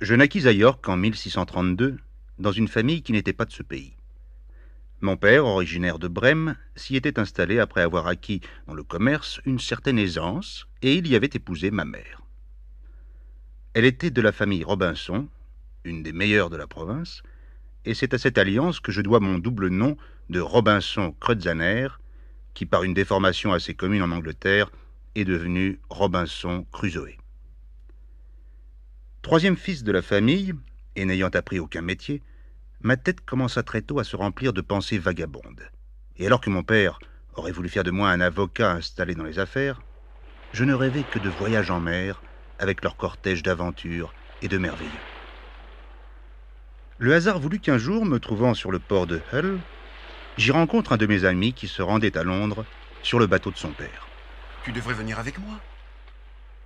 Je naquis à York en 1632, dans une famille qui n'était pas de ce pays. Mon père, originaire de Brême, s'y était installé après avoir acquis dans le commerce une certaine aisance, et il y avait épousé ma mère. Elle était de la famille Robinson, une des meilleures de la province, et c'est à cette alliance que je dois mon double nom de Robinson Crutzaner, qui par une déformation assez commune en Angleterre est devenu Robinson Crusoe. Troisième fils de la famille, et n'ayant appris aucun métier, ma tête commença très tôt à se remplir de pensées vagabondes. Et alors que mon père aurait voulu faire de moi un avocat installé dans les affaires, je ne rêvais que de voyages en mer avec leur cortège d'aventures et de merveilleux. Le hasard voulut qu'un jour, me trouvant sur le port de Hull, j'y rencontre un de mes amis qui se rendait à Londres sur le bateau de son père. Tu devrais venir avec moi.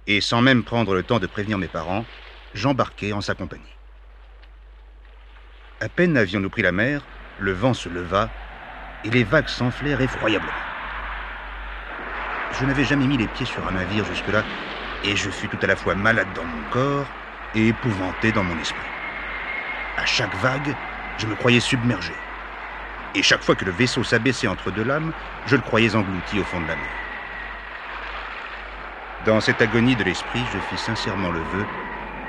Et sans même prendre le temps de prévenir mes parents, j'embarquai en sa compagnie. À peine avions-nous pris la mer, le vent se leva et les vagues s'enflèrent effroyablement. Je n'avais jamais mis les pieds sur un navire jusque-là, et je fus tout à la fois malade dans mon corps et épouvanté dans mon esprit. À chaque vague, je me croyais submergé. Et chaque fois que le vaisseau s'abaissait entre deux lames, je le croyais englouti au fond de la mer. Dans cette agonie de l'esprit, je fis sincèrement le vœu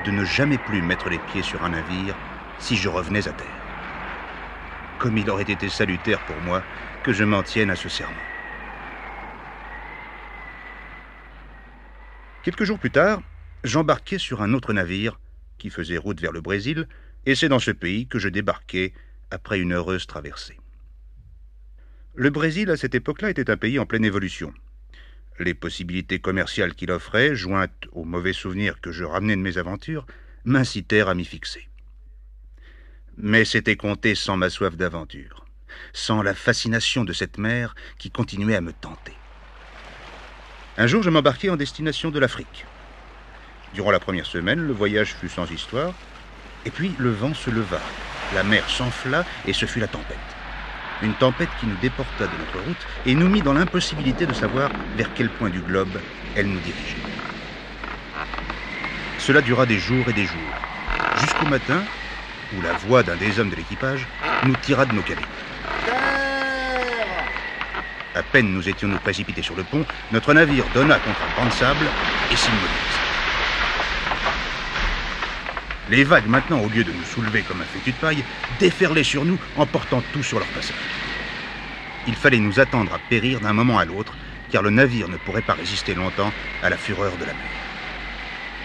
de ne jamais plus mettre les pieds sur un navire si je revenais à terre. Comme il aurait été salutaire pour moi que je m'en tienne à ce serment. Quelques jours plus tard, j'embarquai sur un autre navire qui faisait route vers le Brésil, et c'est dans ce pays que je débarquai après une heureuse traversée. Le Brésil, à cette époque-là, était un pays en pleine évolution. Les possibilités commerciales qu'il offrait, jointes aux mauvais souvenirs que je ramenais de mes aventures, m'incitèrent à m'y fixer. Mais c'était compté sans ma soif d'aventure, sans la fascination de cette mer qui continuait à me tenter. Un jour, je m'embarquai en destination de l'Afrique. Durant la première semaine, le voyage fut sans histoire, et puis le vent se leva, la mer s'enfla, et ce fut la tempête. Une tempête qui nous déporta de notre route et nous mit dans l'impossibilité de savoir vers quel point du globe elle nous dirigeait. Cela dura des jours et des jours, jusqu'au matin où la voix d'un des hommes de l'équipage nous tira de nos cabines. À peine nous étions-nous précipités sur le pont, notre navire donna contre un banc de sable et s'immobilisa. Les vagues, maintenant, au lieu de nous soulever comme un fétu de paille, déferlaient sur nous, emportant tout sur leur passage. Il fallait nous attendre à périr d'un moment à l'autre, car le navire ne pourrait pas résister longtemps à la fureur de la mer.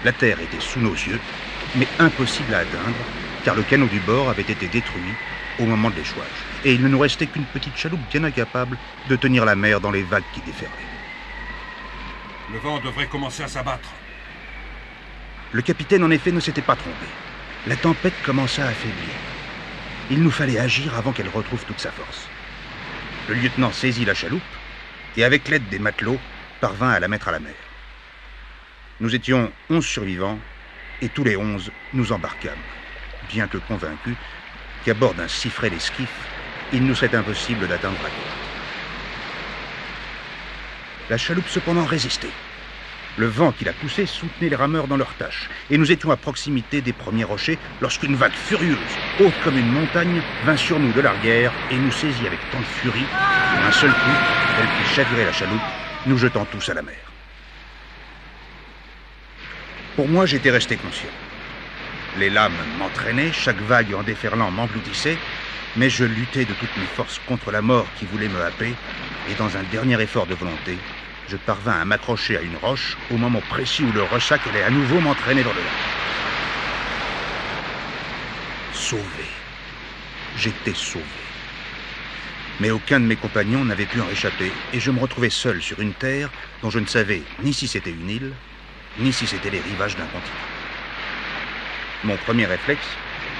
La terre était sous nos yeux, mais impossible à atteindre, car le canot du bord avait été détruit au moment de l'échouage, et il ne nous restait qu'une petite chaloupe bien incapable de tenir la mer dans les vagues qui déferlaient. Le vent devrait commencer à s'abattre. Le capitaine, en effet, ne s'était pas trompé. La tempête commença à affaiblir. Il nous fallait agir avant qu'elle retrouve toute sa force. Le lieutenant saisit la chaloupe et, avec l'aide des matelots, parvint à la mettre à la mer. Nous étions onze survivants et tous les onze nous embarquâmes, bien que convaincus qu'à bord d'un si frêle esquif, il nous serait impossible d'atteindre la côte. La chaloupe cependant résistait. Le vent qui la poussait soutenait les rameurs dans leurs tâches, et nous étions à proximité des premiers rochers lorsqu'une vague furieuse, haute comme une montagne, vint sur nous de l'arrière et nous saisit avec tant de furie qu'un seul coup, elle fit chavirer la chaloupe, nous jetant tous à la mer. Pour moi, j'étais resté conscient. Les lames m'entraînaient, chaque vague en déferlant m'engloutissait, mais je luttais de toutes mes forces contre la mort qui voulait me happer, et dans un dernier effort de volonté, je parvins à m'accrocher à une roche au moment précis où le ressac allait à nouveau m'entraîner dans le lac. Sauvé. J'étais sauvé. Mais aucun de mes compagnons n'avait pu en réchapper, et je me retrouvais seul sur une terre dont je ne savais ni si c'était une île, ni si c'était les rivages d'un continent. Mon premier réflexe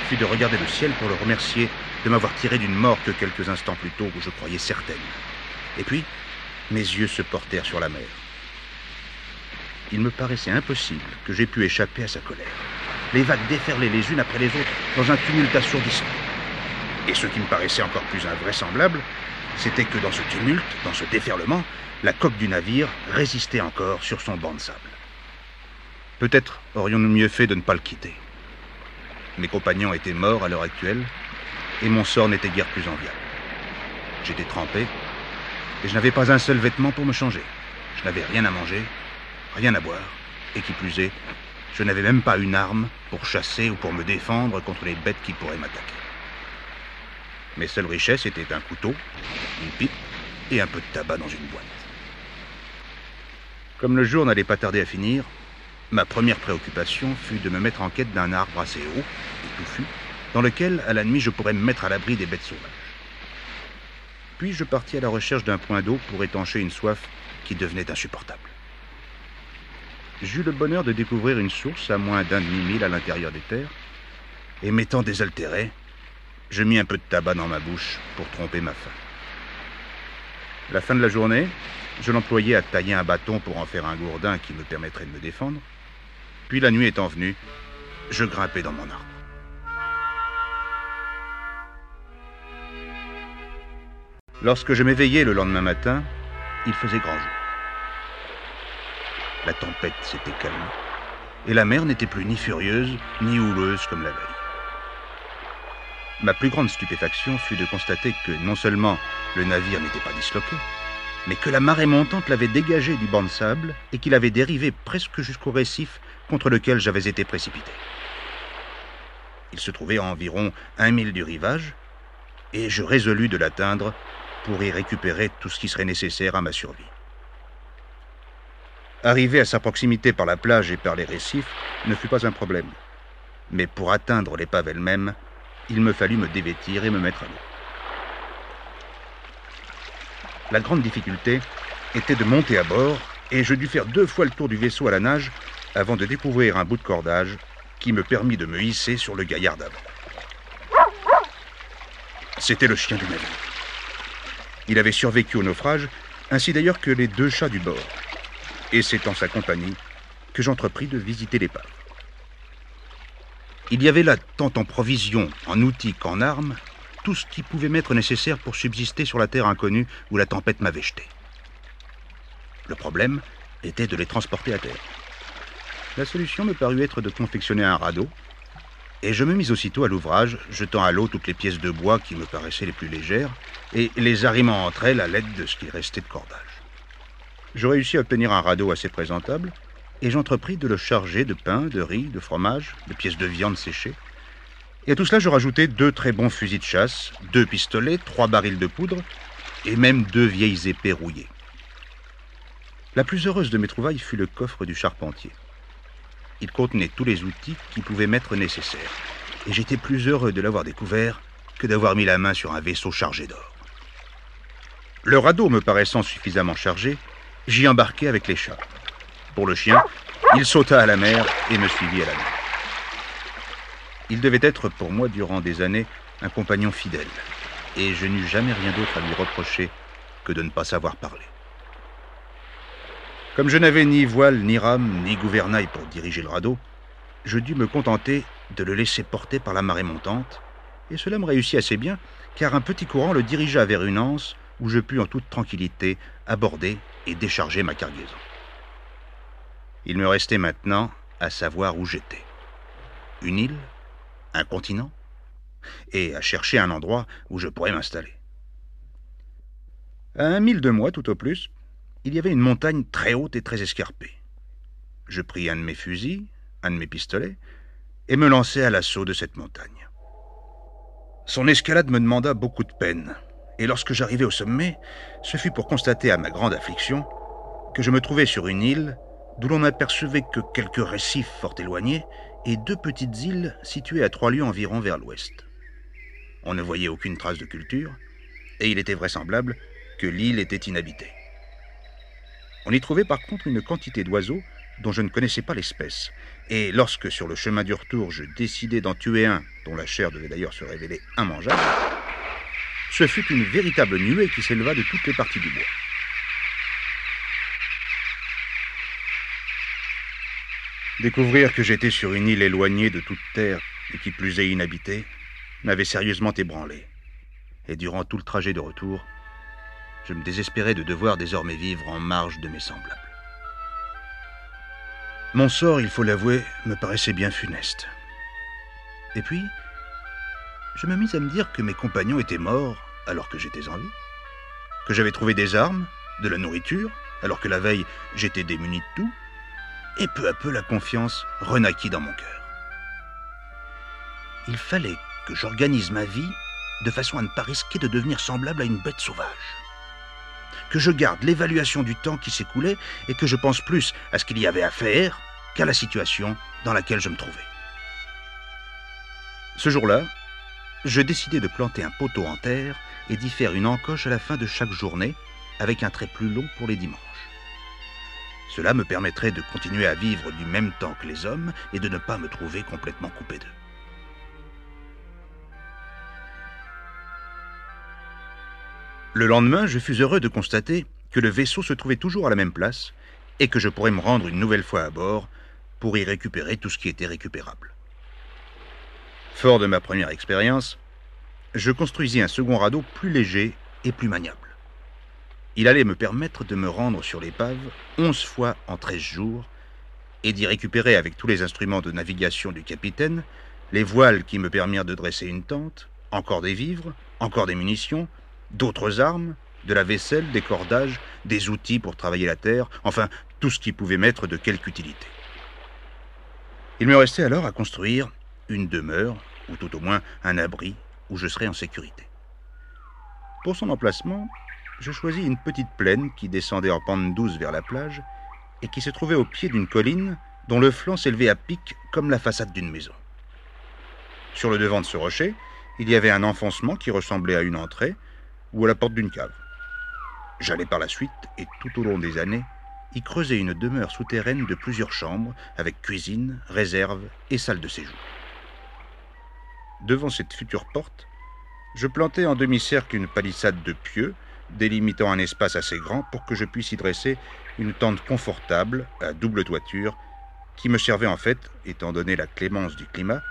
fut de regarder le ciel pour le remercier de m'avoir tiré d'une mort que quelques instants plus tôt où je croyais certaine. Et puis, mes yeux se portèrent sur la mer. Il me paraissait impossible que j'aie pu échapper à sa colère. Les vagues déferlaient les unes après les autres dans un tumulte assourdissant. Et ce qui me paraissait encore plus invraisemblable, c'était que dans ce tumulte, dans ce déferlement, la coque du navire résistait encore sur son banc de sable. Peut-être aurions-nous mieux fait de ne pas le quitter. Mes compagnons étaient morts à l'heure actuelle, et mon sort n'était guère plus enviable. J'étais trempé, et je n'avais pas un seul vêtement pour me changer. Je n'avais rien à manger, rien à boire, et qui plus est, je n'avais même pas une arme pour chasser ou pour me défendre contre les bêtes qui pourraient m'attaquer. Mes seules richesses étaient un couteau, une pipe et un peu de tabac dans une boîte. Comme le jour n'allait pas tarder à finir, ma première préoccupation fut de me mettre en quête d'un arbre assez haut et touffu, dans lequel, à la nuit, je pourrais me mettre à l'abri des bêtes sauvages. Puis je partis à la recherche d'un point d'eau pour étancher une soif qui devenait insupportable? J'eus le bonheur de découvrir une source à moins d'un demi-mille à l'intérieur des terres, et m'étant désaltéré, je mis un peu de tabac dans ma bouche pour tromper ma faim. La fin de la journée, je l'employais à tailler un bâton pour en faire un gourdin qui me permettrait de me défendre. Puis la nuit étant venue, je grimpais dans mon arbre. Lorsque je m'éveillai le lendemain matin, il faisait grand jour. La tempête s'était calmée, et la mer n'était plus ni furieuse ni houleuse comme la veille. Ma plus grande stupéfaction fut de constater que non seulement le navire n'était pas disloqué, mais que la marée montante l'avait dégagé du banc de sable et qu'il avait dérivé presque jusqu'au récif contre lequel j'avais été précipité. Il se trouvait à environ un mille du rivage, et je résolus de l'atteindre pour y récupérer tout ce qui serait nécessaire à ma survie. Arriver à sa proximité par la plage et par les récifs ne fut pas un problème. Mais pour atteindre l'épave elle-même, il me fallut me dévêtir et me mettre à l'eau. La grande difficulté était de monter à bord, et je dus faire deux fois le tour du vaisseau à la nage avant de découvrir un bout de cordage qui me permit de me hisser sur le gaillard d'avant. C'était le chien du navire. Il avait survécu au naufrage, ainsi d'ailleurs que les deux chats du bord. Et c'est en sa compagnie que j'entrepris de visiter l'épave. Il y avait là, tant en provisions, en outils qu'en armes, tout ce qui pouvait m'être nécessaire pour subsister sur la terre inconnue où la tempête m'avait jeté. Le problème était de les transporter à terre. La solution me parut être de confectionner un radeau, et je me mis aussitôt à l'ouvrage, jetant à l'eau toutes les pièces de bois qui me paraissaient les plus légères, et les arrimant entre elles à l'aide de ce qui restait de cordage. Je réussis à obtenir un radeau assez présentable, et j'entrepris de le charger de pain, de riz, de fromage, de pièces de viande séchées. Et à tout cela, je rajoutai deux très bons fusils de chasse, deux pistolets, trois barils de poudre, et même deux vieilles épées rouillées. La plus heureuse de mes trouvailles fut le coffre du charpentier. Il contenait tous les outils qui pouvaient m'être nécessaires, et j'étais plus heureux de l'avoir découvert que d'avoir mis la main sur un vaisseau chargé d'or. Le radeau me paraissant suffisamment chargé, j'y embarquai avec les chats. Pour le chien, il sauta à la mer et me suivit à la mer. Il devait être pour moi durant des années un compagnon fidèle, et je n'eus jamais rien d'autre à lui reprocher que de ne pas savoir parler. Comme je n'avais ni voile, ni rame, ni gouvernail pour diriger le radeau, je dus me contenter de le laisser porter par la marée montante, et cela me réussit assez bien, car un petit courant le dirigea vers une anse où je pus en toute tranquillité aborder et décharger ma cargaison. Il me restait maintenant à savoir où j'étais. Une île Un continent Et à chercher un endroit où je pourrais m'installer. À un mille de moi, tout au plus, il y avait une montagne très haute et très escarpée. Je pris un de mes fusils, un de mes pistolets, et me lançai à l'assaut de cette montagne. Son escalade me demanda beaucoup de peine, et lorsque j'arrivai au sommet, ce fut pour constater à ma grande affliction que je me trouvais sur une île d'où l'on n'apercevait que quelques récifs fort éloignés et deux petites îles situées à trois lieues environ vers l'ouest. On ne voyait aucune trace de culture, et il était vraisemblable que l'île était inhabitée. On y trouvait par contre une quantité d'oiseaux dont je ne connaissais pas l'espèce, et lorsque sur le chemin du retour je décidai d'en tuer un, dont la chair devait d'ailleurs se révéler immangeable, ce fut une véritable nuée qui s'éleva de toutes les parties du bois. Découvrir que j'étais sur une île éloignée de toute terre et qui plus est inhabitée m'avait sérieusement ébranlé. Et durant tout le trajet de retour, je me désespérais de devoir désormais vivre en marge de mes semblables. Mon sort, il faut l'avouer, me paraissait bien funeste. Et puis, je me mis à me dire que mes compagnons étaient morts alors que j'étais en vie, que j'avais trouvé des armes, de la nourriture, alors que la veille j'étais démuni de tout, et peu à peu la confiance renaquit dans mon cœur. Il fallait que j'organise ma vie de façon à ne pas risquer de devenir semblable à une bête sauvage. Que je garde l'évaluation du temps qui s'écoulait et que je pense plus à ce qu'il y avait à faire qu'à la situation dans laquelle je me trouvais. Ce jour-là, je décidai de planter un poteau en terre et d'y faire une encoche à la fin de chaque journée avec un trait plus long pour les dimanches. Cela me permettrait de continuer à vivre du même temps que les hommes et de ne pas me trouver complètement coupé d'eux. Le lendemain, je fus heureux de constater que le vaisseau se trouvait toujours à la même place et que je pourrais me rendre une nouvelle fois à bord pour y récupérer tout ce qui était récupérable. Fort de ma première expérience, je construisis un second radeau plus léger et plus maniable. Il allait me permettre de me rendre sur l'épave onze fois en treize jours et d'y récupérer avec tous les instruments de navigation du capitaine, les voiles qui me permirent de dresser une tente, encore des vivres, encore des munitions, d'autres armes, de la vaisselle, des cordages, des outils pour travailler la terre, enfin tout ce qui pouvait m'être de quelque utilité. Il me restait alors à construire une demeure, ou tout au moins un abri où je serais en sécurité. Pour son emplacement, je choisis une petite plaine qui descendait en pente douce vers la plage et qui se trouvait au pied d'une colline dont le flanc s'élevait à pic comme la façade d'une maison. Sur le devant de ce rocher, il y avait un enfoncement qui ressemblait à une entrée ou à la porte d'une cave. J'allais par la suite, et tout au long des années, y creuser une demeure souterraine de plusieurs chambres, avec cuisine, réserve et salle de séjour. Devant cette future porte, je plantai en demi-cercle une palissade de pieux, délimitant un espace assez grand pour que je puisse y dresser une tente confortable à double toiture, qui me servait en fait, étant donné la clémence du climat,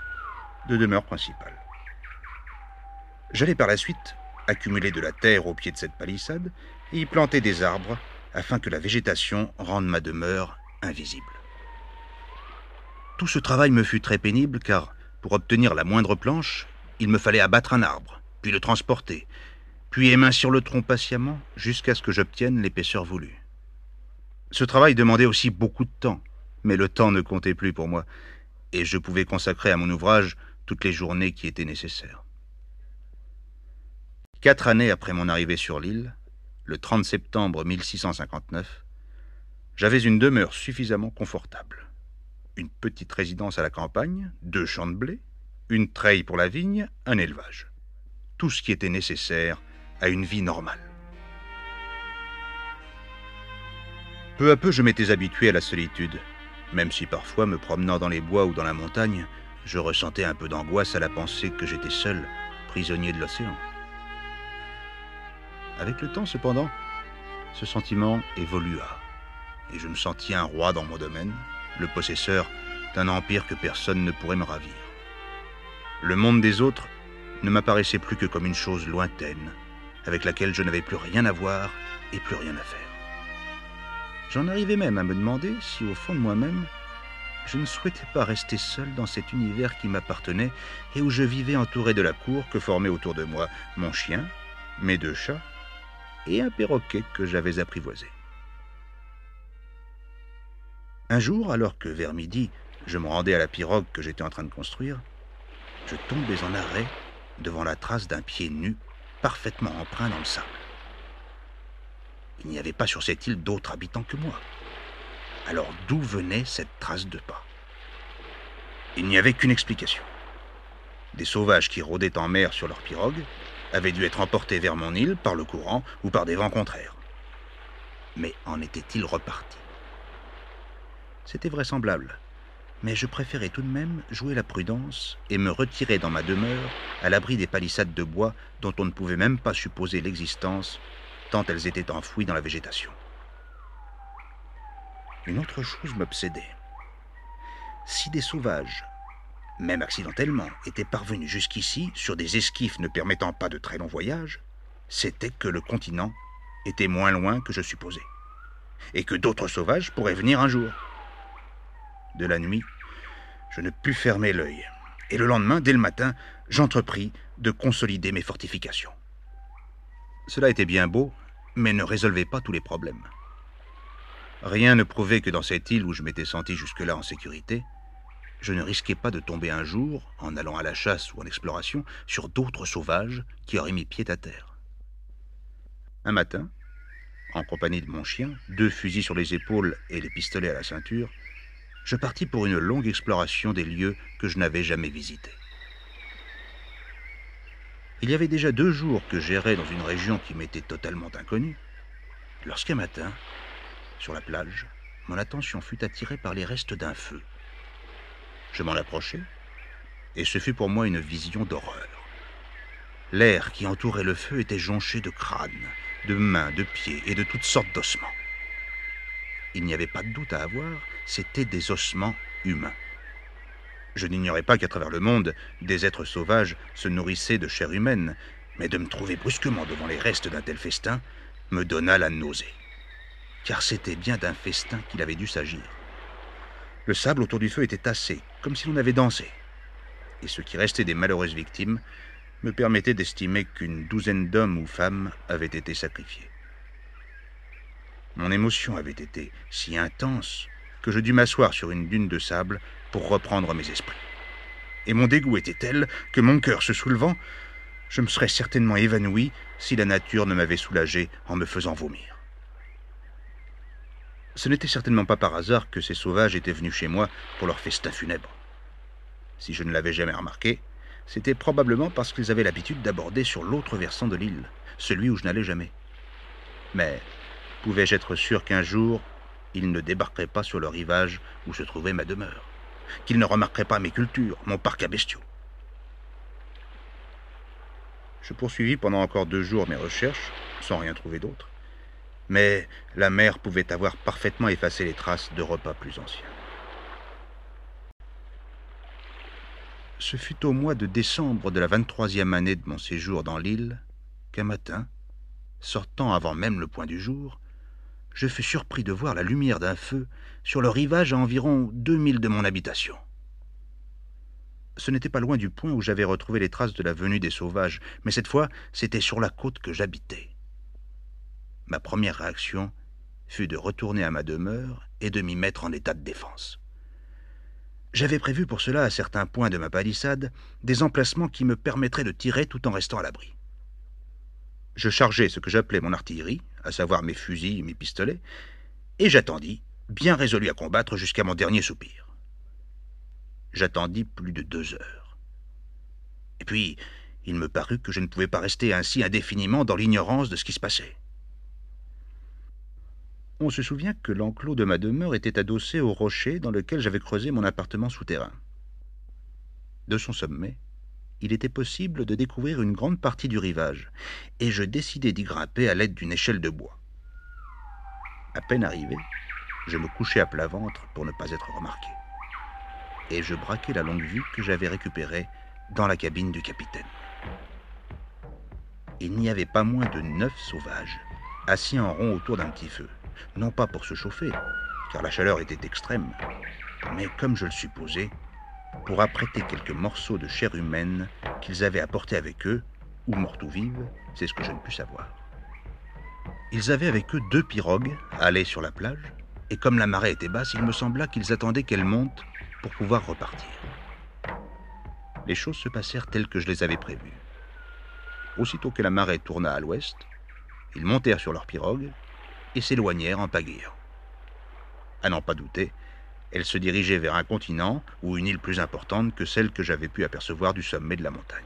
de demeure principale. J'allais par la suite accumuler de la terre au pied de cette palissade et y planter des arbres afin que la végétation rende ma demeure invisible. Tout ce travail me fut très pénible car pour obtenir la moindre planche, il me fallait abattre un arbre, puis le transporter, puis émincir le tronc patiemment jusqu'à ce que j'obtienne l'épaisseur voulue. Ce travail demandait aussi beaucoup de temps, mais le temps ne comptait plus pour moi, et je pouvais consacrer à mon ouvrage toutes les journées qui étaient nécessaires. Quatre années après mon arrivée sur l'île, le 30 septembre 1659, j'avais une demeure suffisamment confortable une petite résidence à la campagne, deux champs de blé, une treille pour la vigne, un élevage. Tout ce qui était nécessaire à une vie normale. Peu à peu, je m'étais habitué à la solitude, même si parfois, me promenant dans les bois ou dans la montagne, je ressentais un peu d'angoisse à la pensée que j'étais seul, prisonnier de l'océan. Avec le temps, cependant, ce sentiment évolua, et je me sentis un roi dans mon domaine, le possesseur d'un empire que personne ne pourrait me ravir. Le monde des autres ne m'apparaissait plus que comme une chose lointaine, avec laquelle je n'avais plus rien à voir et plus rien à faire. J'en arrivais même à me demander si au fond de moi-même, je ne souhaitais pas rester seul dans cet univers qui m'appartenait et où je vivais entouré de la cour que formait autour de moi mon chien, mes deux chats et un perroquet que j'avais apprivoisé. Un jour, alors que vers midi, je me rendais à la pirogue que j'étais en train de construire, je tombais en arrêt devant la trace d'un pied nu, parfaitement empreint dans le sable. Il n'y avait pas sur cette île d'autres habitants que moi. Alors d'où venait cette trace de pas? Il n'y avait qu'une explication. Des sauvages qui rôdaient en mer sur leur pirogue avaient dû être emportés vers mon île par le courant ou par des vents contraires. Mais en étaient-ils repartis c'était vraisemblable. Mais je préférais tout de même jouer la prudence et me retirer dans ma demeure à l'abri des palissades de bois dont on ne pouvait même pas supposer l'existence tant elles étaient enfouies dans la végétation. Une autre chose m'obsédait. Si des sauvages, même accidentellement, étaient parvenus jusqu'ici sur des esquifs ne permettant pas de très longs voyages, c'était que le continent était moins loin que je supposais, et que d'autres sauvages pourraient venir un jour de la nuit, je ne pus fermer l'œil, et le lendemain, dès le matin, j'entrepris de consolider mes fortifications. Cela était bien beau, mais ne résolvait pas tous les problèmes. Rien ne prouvait que dans cette île où je m'étais senti jusque-là en sécurité, je ne risquais pas de tomber un jour, en allant à la chasse ou en exploration, sur d'autres sauvages qui auraient mis pied à terre. Un matin, en compagnie de mon chien, deux fusils sur les épaules et les pistolets à la ceinture, je partis pour une longue exploration des lieux que je n'avais jamais visités. Il y avait déjà deux jours que j'errais dans une région qui m'était totalement inconnue, lorsqu'un matin, sur la plage, mon attention fut attirée par les restes d'un feu. Je m'en approchai, et ce fut pour moi une vision d'horreur. L'air qui entourait le feu était jonché de crânes, de mains, de pieds et de toutes sortes d'ossements. Il n'y avait pas de doute à avoir, c'étaient des ossements humains. Je n'ignorais pas qu'à travers le monde, des êtres sauvages se nourrissaient de chair humaine, mais de me trouver brusquement devant les restes d'un tel festin me donna la nausée. Car c'était bien d'un festin qu'il avait dû s'agir. Le sable autour du feu était tassé, comme si l'on avait dansé. Et ce qui restait des malheureuses victimes me permettait d'estimer qu'une douzaine d'hommes ou femmes avaient été sacrifiés. Mon émotion avait été si intense que je dus m'asseoir sur une dune de sable pour reprendre mes esprits. Et mon dégoût était tel que mon cœur se soulevant, je me serais certainement évanoui si la nature ne m'avait soulagé en me faisant vomir. Ce n'était certainement pas par hasard que ces sauvages étaient venus chez moi pour leur festin funèbre. Si je ne l'avais jamais remarqué, c'était probablement parce qu'ils avaient l'habitude d'aborder sur l'autre versant de l'île, celui où je n'allais jamais. Mais pouvais-je être sûr qu'un jour, ils ne débarqueraient pas sur le rivage où se trouvait ma demeure, qu'ils ne remarqueraient pas mes cultures, mon parc à bestiaux? Je poursuivis pendant encore deux jours mes recherches, sans rien trouver d'autre, mais la mer pouvait avoir parfaitement effacé les traces de repas plus anciens. Ce fut au mois de décembre de la 23e année de mon séjour dans l'île qu'un matin, sortant avant même le point du jour, je fus surpris de voir la lumière d'un feu sur le rivage à environ deux milles de mon habitation. Ce n'était pas loin du point où j'avais retrouvé les traces de la venue des sauvages, mais cette fois c'était sur la côte que j'habitais. Ma première réaction fut de retourner à ma demeure et de m'y mettre en état de défense. J'avais prévu pour cela, à certains points de ma palissade, des emplacements qui me permettraient de tirer tout en restant à l'abri. Je chargeai ce que j'appelais mon artillerie, à savoir mes fusils et mes pistolets, et j'attendis, bien résolu à combattre jusqu'à mon dernier soupir. J'attendis plus de deux heures. Et puis, il me parut que je ne pouvais pas rester ainsi indéfiniment dans l'ignorance de ce qui se passait. On se souvient que l'enclos de ma demeure était adossé au rocher dans lequel j'avais creusé mon appartement souterrain. De son sommet, il était possible de découvrir une grande partie du rivage, et je décidai d'y grimper à l'aide d'une échelle de bois. À peine arrivé, je me couchai à plat ventre pour ne pas être remarqué, et je braquai la longue vue que j'avais récupérée dans la cabine du capitaine. Il n'y avait pas moins de neuf sauvages, assis en rond autour d'un petit feu non pas pour se chauffer, car la chaleur était extrême, mais comme je le supposais, pour apprêter quelques morceaux de chair humaine qu'ils avaient apportés avec eux, ou mortes ou vives, c'est ce que je ne pus savoir. Ils avaient avec eux deux pirogues, allées sur la plage, et comme la marée était basse, il me sembla qu'ils attendaient qu'elle monte pour pouvoir repartir. Les choses se passèrent telles que je les avais prévues. Aussitôt que la marée tourna à l'ouest, ils montèrent sur leur pirogue et s'éloignèrent en pagayant. À n'en pas douter, elle se dirigeait vers un continent ou une île plus importante que celle que j'avais pu apercevoir du sommet de la montagne.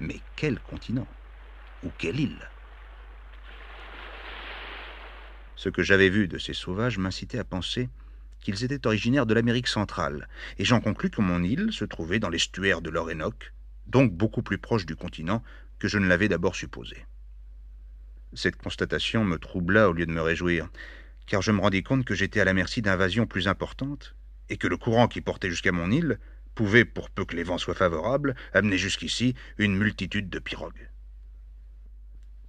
Mais quel continent Ou quelle île? Ce que j'avais vu de ces sauvages m'incitait à penser qu'ils étaient originaires de l'Amérique centrale, et j'en conclus que mon île se trouvait dans l'estuaire de l'Orénoque, donc beaucoup plus proche du continent que je ne l'avais d'abord supposé. Cette constatation me troubla au lieu de me réjouir, car je me rendis compte que j'étais à la merci d'invasions plus importantes, et que le courant qui portait jusqu'à mon île pouvait, pour peu que les vents soient favorables, amener jusqu'ici une multitude de pirogues.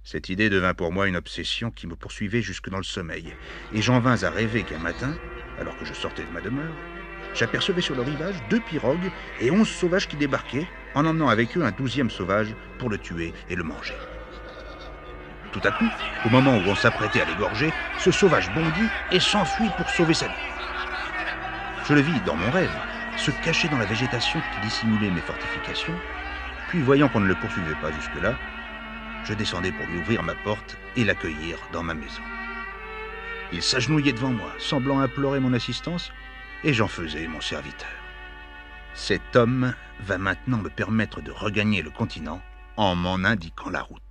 Cette idée devint pour moi une obsession qui me poursuivait jusque dans le sommeil, et j'en vins à rêver qu'un matin, alors que je sortais de ma demeure, j'apercevais sur le rivage deux pirogues et onze sauvages qui débarquaient, en emmenant avec eux un douzième sauvage pour le tuer et le manger. Tout à coup, au moment où on s'apprêtait à l'égorger, ce sauvage bondit et s'enfuit pour sauver sa vie. Je le vis dans mon rêve, se cacher dans la végétation qui dissimulait mes fortifications, puis voyant qu'on ne le poursuivait pas jusque-là, je descendais pour lui ouvrir ma porte et l'accueillir dans ma maison. Il s'agenouillait devant moi, semblant implorer mon assistance, et j'en faisais mon serviteur. Cet homme va maintenant me permettre de regagner le continent en m'en indiquant la route.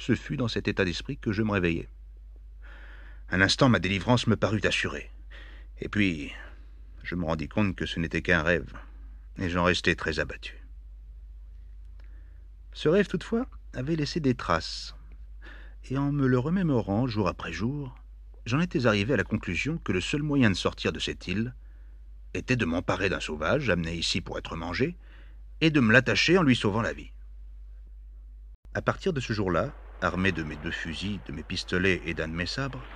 Ce fut dans cet état d'esprit que je me réveillai. Un instant, ma délivrance me parut assurée. Et puis, je me rendis compte que ce n'était qu'un rêve, et j'en restai très abattu. Ce rêve, toutefois, avait laissé des traces, et en me le remémorant jour après jour, j'en étais arrivé à la conclusion que le seul moyen de sortir de cette île était de m'emparer d'un sauvage amené ici pour être mangé, et de me l'attacher en lui sauvant la vie. À partir de ce jour-là, armé de mes deux fusils, de mes pistolets et d'un de mes sabres,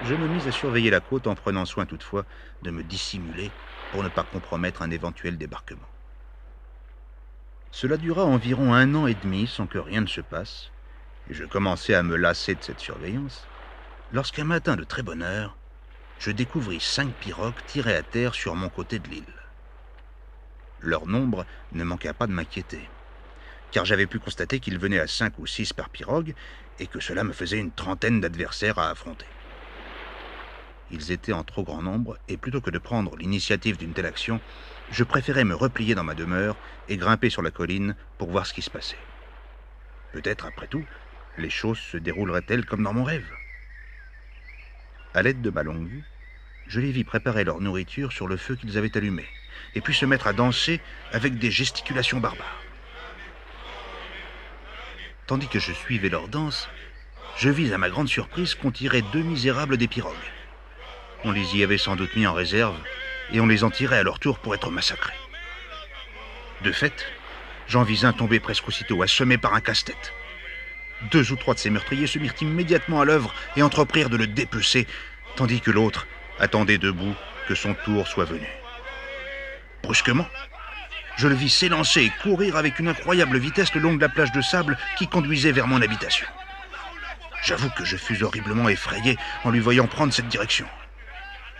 je me mis à surveiller la côte en prenant soin toutefois de me dissimuler pour ne pas compromettre un éventuel débarquement. Cela dura environ un an et demi sans que rien ne se passe, et je commençais à me lasser de cette surveillance, lorsqu'un matin de très bonne heure, je découvris cinq pirogues tirées à terre sur mon côté de l'île. Leur nombre ne manqua pas de m'inquiéter, car j'avais pu constater qu'ils venaient à cinq ou six par pirogue, et que cela me faisait une trentaine d'adversaires à affronter. Ils étaient en trop grand nombre, et plutôt que de prendre l'initiative d'une telle action, je préférais me replier dans ma demeure et grimper sur la colline pour voir ce qui se passait. Peut-être, après tout, les choses se dérouleraient-elles comme dans mon rêve? À l'aide de ma longue vue, je les vis préparer leur nourriture sur le feu qu'ils avaient allumé, et puis se mettre à danser avec des gesticulations barbares. Tandis que je suivais leur danse, je vis à ma grande surprise qu'on tirait deux misérables des pirogues. On les y avait sans doute mis en réserve, et on les en tirait à leur tour pour être massacrés. De fait, j'en vis un tomber presque aussitôt, assommé par un casse-tête. Deux ou trois de ces meurtriers se mirent immédiatement à l'œuvre et entreprirent de le dépecer, tandis que l'autre attendait debout que son tour soit venu. Brusquement, je le vis s'élancer et courir avec une incroyable vitesse le long de la plage de sable qui conduisait vers mon habitation. J'avoue que je fus horriblement effrayé en lui voyant prendre cette direction.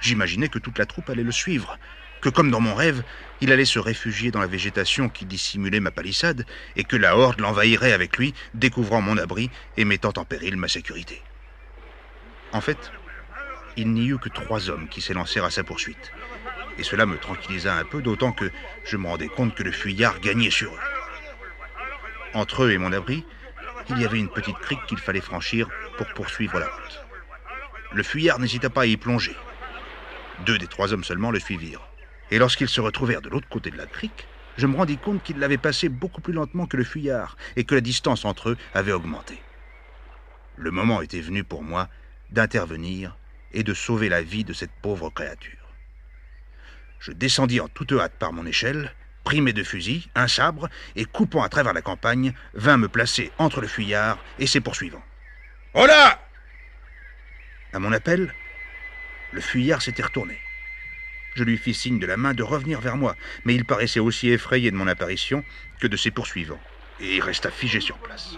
J'imaginais que toute la troupe allait le suivre, que comme dans mon rêve, il allait se réfugier dans la végétation qui dissimulait ma palissade, et que la horde l'envahirait avec lui, découvrant mon abri et mettant en péril ma sécurité. En fait, il n'y eut que trois hommes qui s'élancèrent à sa poursuite, et cela me tranquillisa un peu, d'autant que je me rendais compte que le fuyard gagnait sur eux. Entre eux et mon abri, il y avait une petite crique qu'il fallait franchir pour poursuivre la route. Le fuyard n'hésita pas à y plonger. Deux des trois hommes seulement le suivirent. Et lorsqu'ils se retrouvèrent de l'autre côté de la crique, je me rendis compte qu'ils l'avaient passé beaucoup plus lentement que le fuyard et que la distance entre eux avait augmenté. Le moment était venu pour moi d'intervenir et de sauver la vie de cette pauvre créature. Je descendis en toute hâte par mon échelle, pris mes deux fusils, un sabre, et coupant à travers la campagne, vint me placer entre le fuyard et ses poursuivants. Hola À mon appel, le fuyard s'était retourné. Je lui fis signe de la main de revenir vers moi, mais il paraissait aussi effrayé de mon apparition que de ses poursuivants, et il resta figé sur place.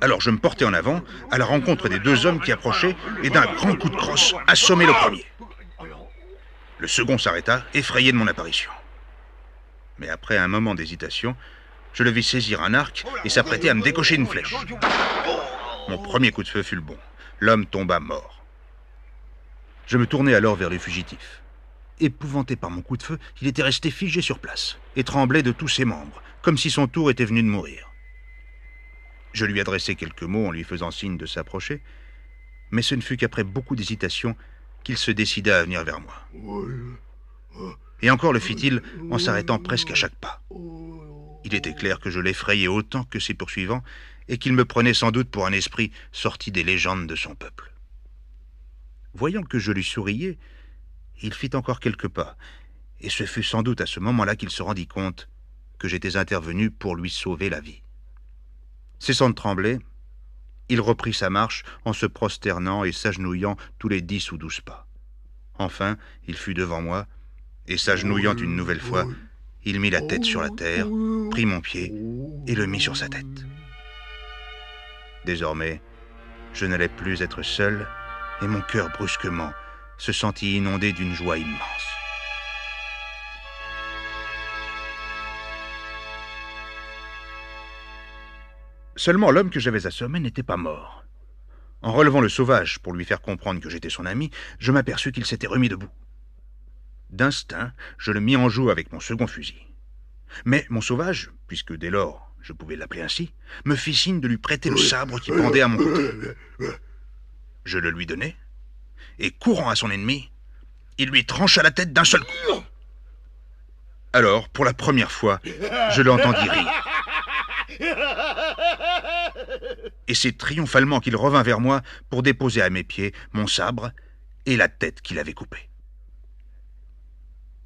Alors je me portai en avant, à la rencontre des deux hommes qui approchaient, et d'un grand coup de crosse assommai le premier. Le second s'arrêta, effrayé de mon apparition. Mais après un moment d'hésitation, je le vis saisir un arc et s'apprêter à me décocher une flèche. Mon premier coup de feu fut le bon. L'homme tomba mort. Je me tournai alors vers le fugitif. Épouvanté par mon coup de feu, il était resté figé sur place et tremblait de tous ses membres, comme si son tour était venu de mourir. Je lui adressai quelques mots en lui faisant signe de s'approcher, mais ce ne fut qu'après beaucoup d'hésitation qu'il se décida à venir vers moi. Et encore le fit-il en s'arrêtant presque à chaque pas. Il était clair que je l'effrayais autant que ses poursuivants et qu'il me prenait sans doute pour un esprit sorti des légendes de son peuple. Voyant que je lui souriais, il fit encore quelques pas, et ce fut sans doute à ce moment-là qu'il se rendit compte que j'étais intervenu pour lui sauver la vie. Cessant de trembler, il reprit sa marche en se prosternant et s'agenouillant tous les dix ou douze pas. Enfin, il fut devant moi, et s'agenouillant une nouvelle fois, il mit la tête sur la terre, prit mon pied et le mit sur sa tête. Désormais, je n'allais plus être seul, et mon cœur brusquement se sentit inondé d'une joie immense. Seulement l'homme que j'avais assommé n'était pas mort. En relevant le sauvage pour lui faire comprendre que j'étais son ami, je m'aperçus qu'il s'était remis debout. D'instinct, je le mis en joue avec mon second fusil. Mais mon sauvage, puisque dès lors je pouvais l'appeler ainsi, me fit signe de lui prêter le sabre qui pendait à mon côté. Je le lui donnai, et courant à son ennemi, il lui trancha la tête d'un seul coup. Alors, pour la première fois, je l'entendis rire. Et c'est triomphalement qu'il revint vers moi pour déposer à mes pieds mon sabre et la tête qu'il avait coupée.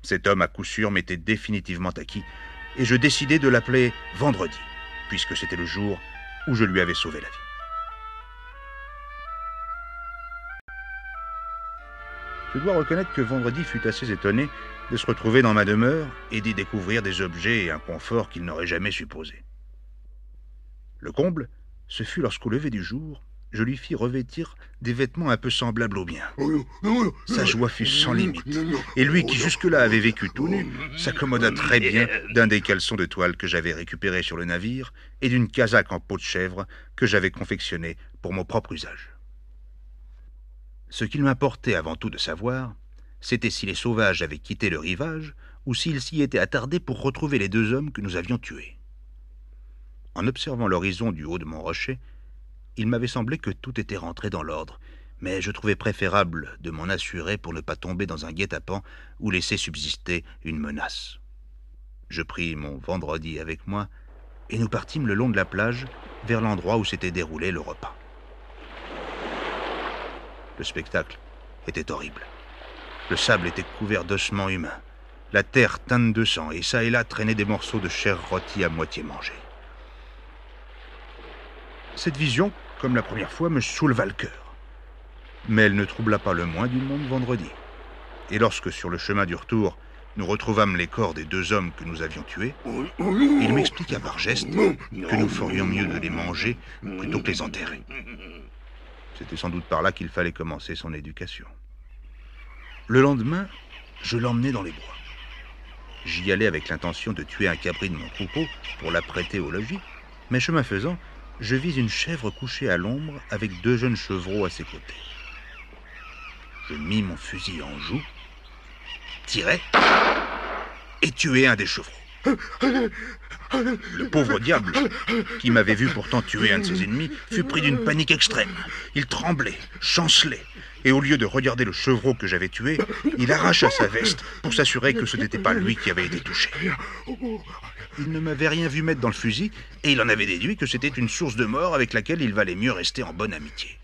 Cet homme à coup sûr m'était définitivement acquis, et je décidai de l'appeler vendredi, puisque c'était le jour où je lui avais sauvé la vie. Je dois reconnaître que vendredi fut assez étonné de se retrouver dans ma demeure et d'y découvrir des objets et un confort qu'il n'aurait jamais supposé. Le comble, ce fut lorsqu'au lever du jour, je lui fis revêtir des vêtements un peu semblables aux miens. Sa joie fut sans limite, et lui qui jusque-là avait vécu tout nu, s'accommoda très bien d'un des caleçons de toile que j'avais récupéré sur le navire et d'une casaque en peau de chèvre que j'avais confectionnée pour mon propre usage. Ce qu'il m'importait avant tout de savoir, c'était si les sauvages avaient quitté le rivage ou s'ils s'y étaient attardés pour retrouver les deux hommes que nous avions tués. En observant l'horizon du haut de mon rocher, il m'avait semblé que tout était rentré dans l'ordre, mais je trouvais préférable de m'en assurer pour ne pas tomber dans un guet-apens ou laisser subsister une menace. Je pris mon vendredi avec moi et nous partîmes le long de la plage vers l'endroit où s'était déroulé le repas. Le spectacle était horrible. Le sable était couvert d'ossements humains, la terre teinte de sang, et ça et là traînaient des morceaux de chair rôtie à moitié mangée. Cette vision, comme la première fois, me souleva le cœur. Mais elle ne troubla pas le moins du monde vendredi. Et lorsque, sur le chemin du retour, nous retrouvâmes les corps des deux hommes que nous avions tués, il m'expliqua par geste que nous ferions mieux de les manger plutôt que les enterrer. C'était sans doute par là qu'il fallait commencer son éducation. Le lendemain, je l'emmenai dans les bois. J'y allais avec l'intention de tuer un cabri de mon troupeau pour l'apprêter au logis, mais chemin faisant, je vis une chèvre couchée à l'ombre avec deux jeunes chevreaux à ses côtés. Je mis mon fusil en joue, tirai et tuai un des chevreaux. Le pauvre diable, qui m'avait vu pourtant tuer un de ses ennemis, fut pris d'une panique extrême. Il tremblait, chancelait, et au lieu de regarder le chevreau que j'avais tué, il arracha sa veste pour s'assurer que ce n'était pas lui qui avait été touché. Il ne m'avait rien vu mettre dans le fusil, et il en avait déduit que c'était une source de mort avec laquelle il valait mieux rester en bonne amitié.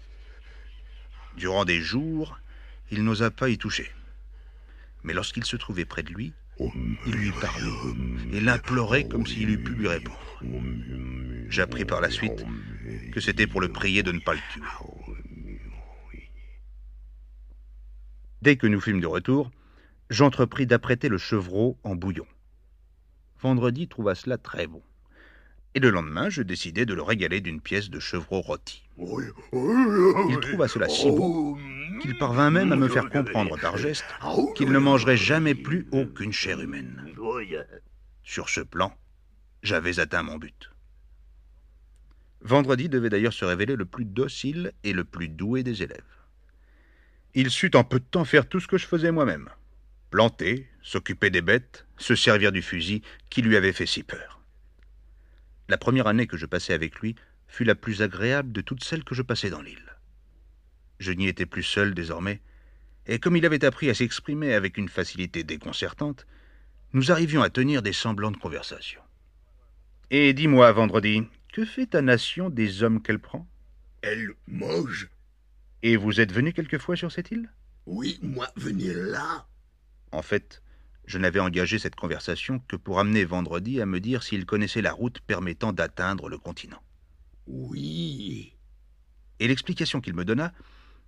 Durant des jours, il n'osa pas y toucher. Mais lorsqu'il se trouvait près de lui, il lui parlait et l'implorait comme s'il eût pu lui répondre. J'appris par la suite que c'était pour le prier de ne pas le tuer. Dès que nous fûmes de retour, j'entrepris d'apprêter le chevreau en bouillon. Vendredi trouva cela très bon. Et le lendemain, je décidai de le régaler d'une pièce de chevreau rôti. Il trouva cela si bon qu'il parvint même à me faire comprendre par geste qu'il ne mangerait jamais plus aucune chair humaine. Sur ce plan, j'avais atteint mon but. Vendredi devait d'ailleurs se révéler le plus docile et le plus doué des élèves. Il sut en peu de temps faire tout ce que je faisais moi-même planter, s'occuper des bêtes, se servir du fusil qui lui avait fait si peur. La première année que je passai avec lui fut la plus agréable de toutes celles que je passai dans l'île. Je n'y étais plus seul désormais, et comme il avait appris à s'exprimer avec une facilité déconcertante, nous arrivions à tenir des semblants de conversation. Et dis-moi, vendredi, que fait ta nation des hommes qu'elle prend? Elle mange. Et vous êtes venu quelquefois sur cette île? Oui, moi, venir là. En fait, je n'avais engagé cette conversation que pour amener vendredi à me dire s'il connaissait la route permettant d'atteindre le continent. Oui. Et l'explication qu'il me donna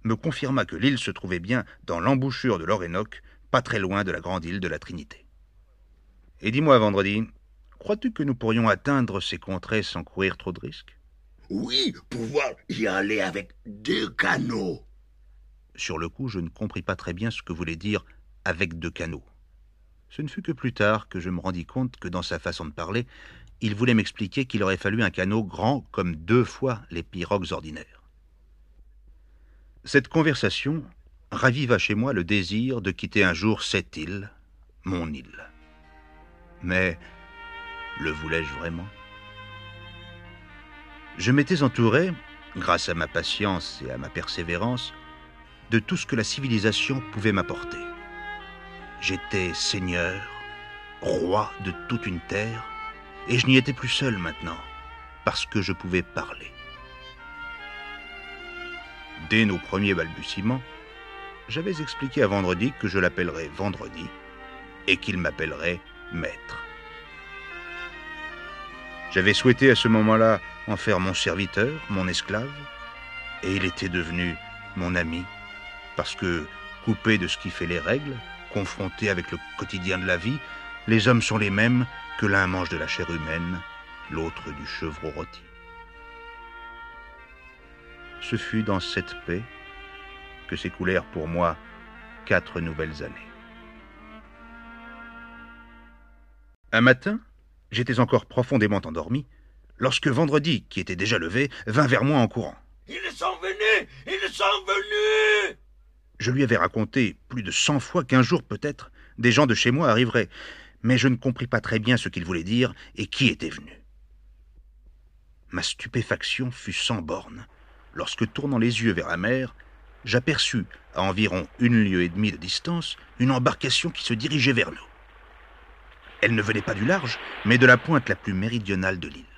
me confirma que l'île se trouvait bien dans l'embouchure de l'Orénoque, pas très loin de la grande île de la Trinité. Et dis-moi, vendredi, crois-tu que nous pourrions atteindre ces contrées sans courir trop de risques? Oui, pouvoir y aller avec deux canots. Sur le coup, je ne compris pas très bien ce que voulait dire avec deux canots. Ce ne fut que plus tard que je me rendis compte que dans sa façon de parler, il voulait m'expliquer qu'il aurait fallu un canot grand comme deux fois les pirogues ordinaires. Cette conversation raviva chez moi le désir de quitter un jour cette île, mon île. Mais le voulais-je vraiment? Je m'étais entouré, grâce à ma patience et à ma persévérance, de tout ce que la civilisation pouvait m'apporter. J'étais seigneur, roi de toute une terre, et je n'y étais plus seul maintenant, parce que je pouvais parler. Dès nos premiers balbutiements, j'avais expliqué à Vendredi que je l'appellerais Vendredi et qu'il m'appellerait Maître. J'avais souhaité à ce moment-là en faire mon serviteur, mon esclave, et il était devenu mon ami, parce que, coupé de ce qui fait les règles, confronté avec le quotidien de la vie, les hommes sont les mêmes que l'un mange de la chair humaine, l'autre du chevreau rôti. Ce fut dans cette paix que s'écoulèrent pour moi quatre nouvelles années. Un matin, j'étais encore profondément endormi, lorsque Vendredi, qui était déjà levé, vint vers moi en courant. Ils sont venus Ils sont venus Je lui avais raconté plus de cent fois qu'un jour peut-être des gens de chez moi arriveraient, mais je ne compris pas très bien ce qu'il voulait dire et qui était venu. Ma stupéfaction fut sans borne lorsque, tournant les yeux vers la mer, j'aperçus, à environ une lieue et demie de distance, une embarcation qui se dirigeait vers nous. Elle ne venait pas du large, mais de la pointe la plus méridionale de l'île.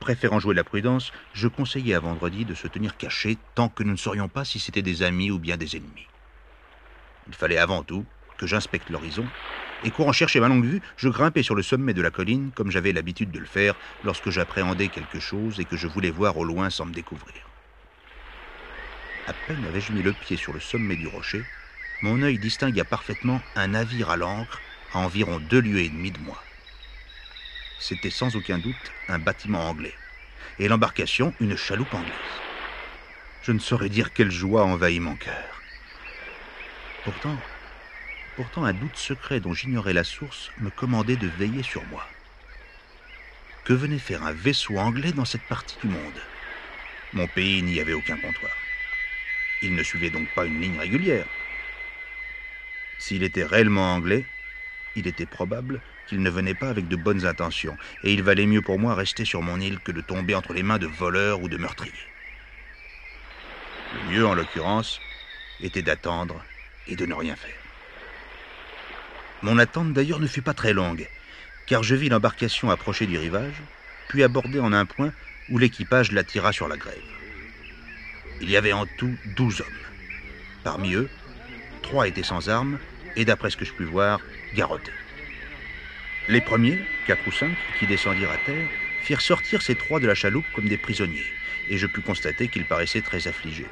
Préférant jouer la prudence, je conseillai à Vendredi de se tenir caché tant que nous ne saurions pas si c'était des amis ou bien des ennemis. Il fallait avant tout que j'inspecte l'horizon, et courant chercher ma longue vue, je grimpai sur le sommet de la colline comme j'avais l'habitude de le faire lorsque j'appréhendais quelque chose et que je voulais voir au loin sans me découvrir. À peine avais-je mis le pied sur le sommet du rocher, mon œil distingua parfaitement un navire à l'ancre à environ deux lieues et demie de moi. C'était sans aucun doute un bâtiment anglais, et l'embarcation une chaloupe anglaise. Je ne saurais dire quelle joie envahit mon cœur. Pourtant, Pourtant, un doute secret dont j'ignorais la source me commandait de veiller sur moi. Que venait faire un vaisseau anglais dans cette partie du monde? Mon pays n'y avait aucun comptoir. Il ne suivait donc pas une ligne régulière. S'il était réellement anglais, il était probable qu'il ne venait pas avec de bonnes intentions, et il valait mieux pour moi rester sur mon île que de tomber entre les mains de voleurs ou de meurtriers. Le mieux, en l'occurrence, était d'attendre et de ne rien faire. Mon attente d'ailleurs ne fut pas très longue, car je vis l'embarcation approcher du rivage, puis aborder en un point où l'équipage l'attira sur la grève. Il y avait en tout douze hommes. Parmi eux, trois étaient sans armes et, d'après ce que je pus voir, garrottés. Les premiers, quatre ou cinq, qui descendirent à terre, firent sortir ces trois de la chaloupe comme des prisonniers, et je pus constater qu'ils paraissaient très affligés.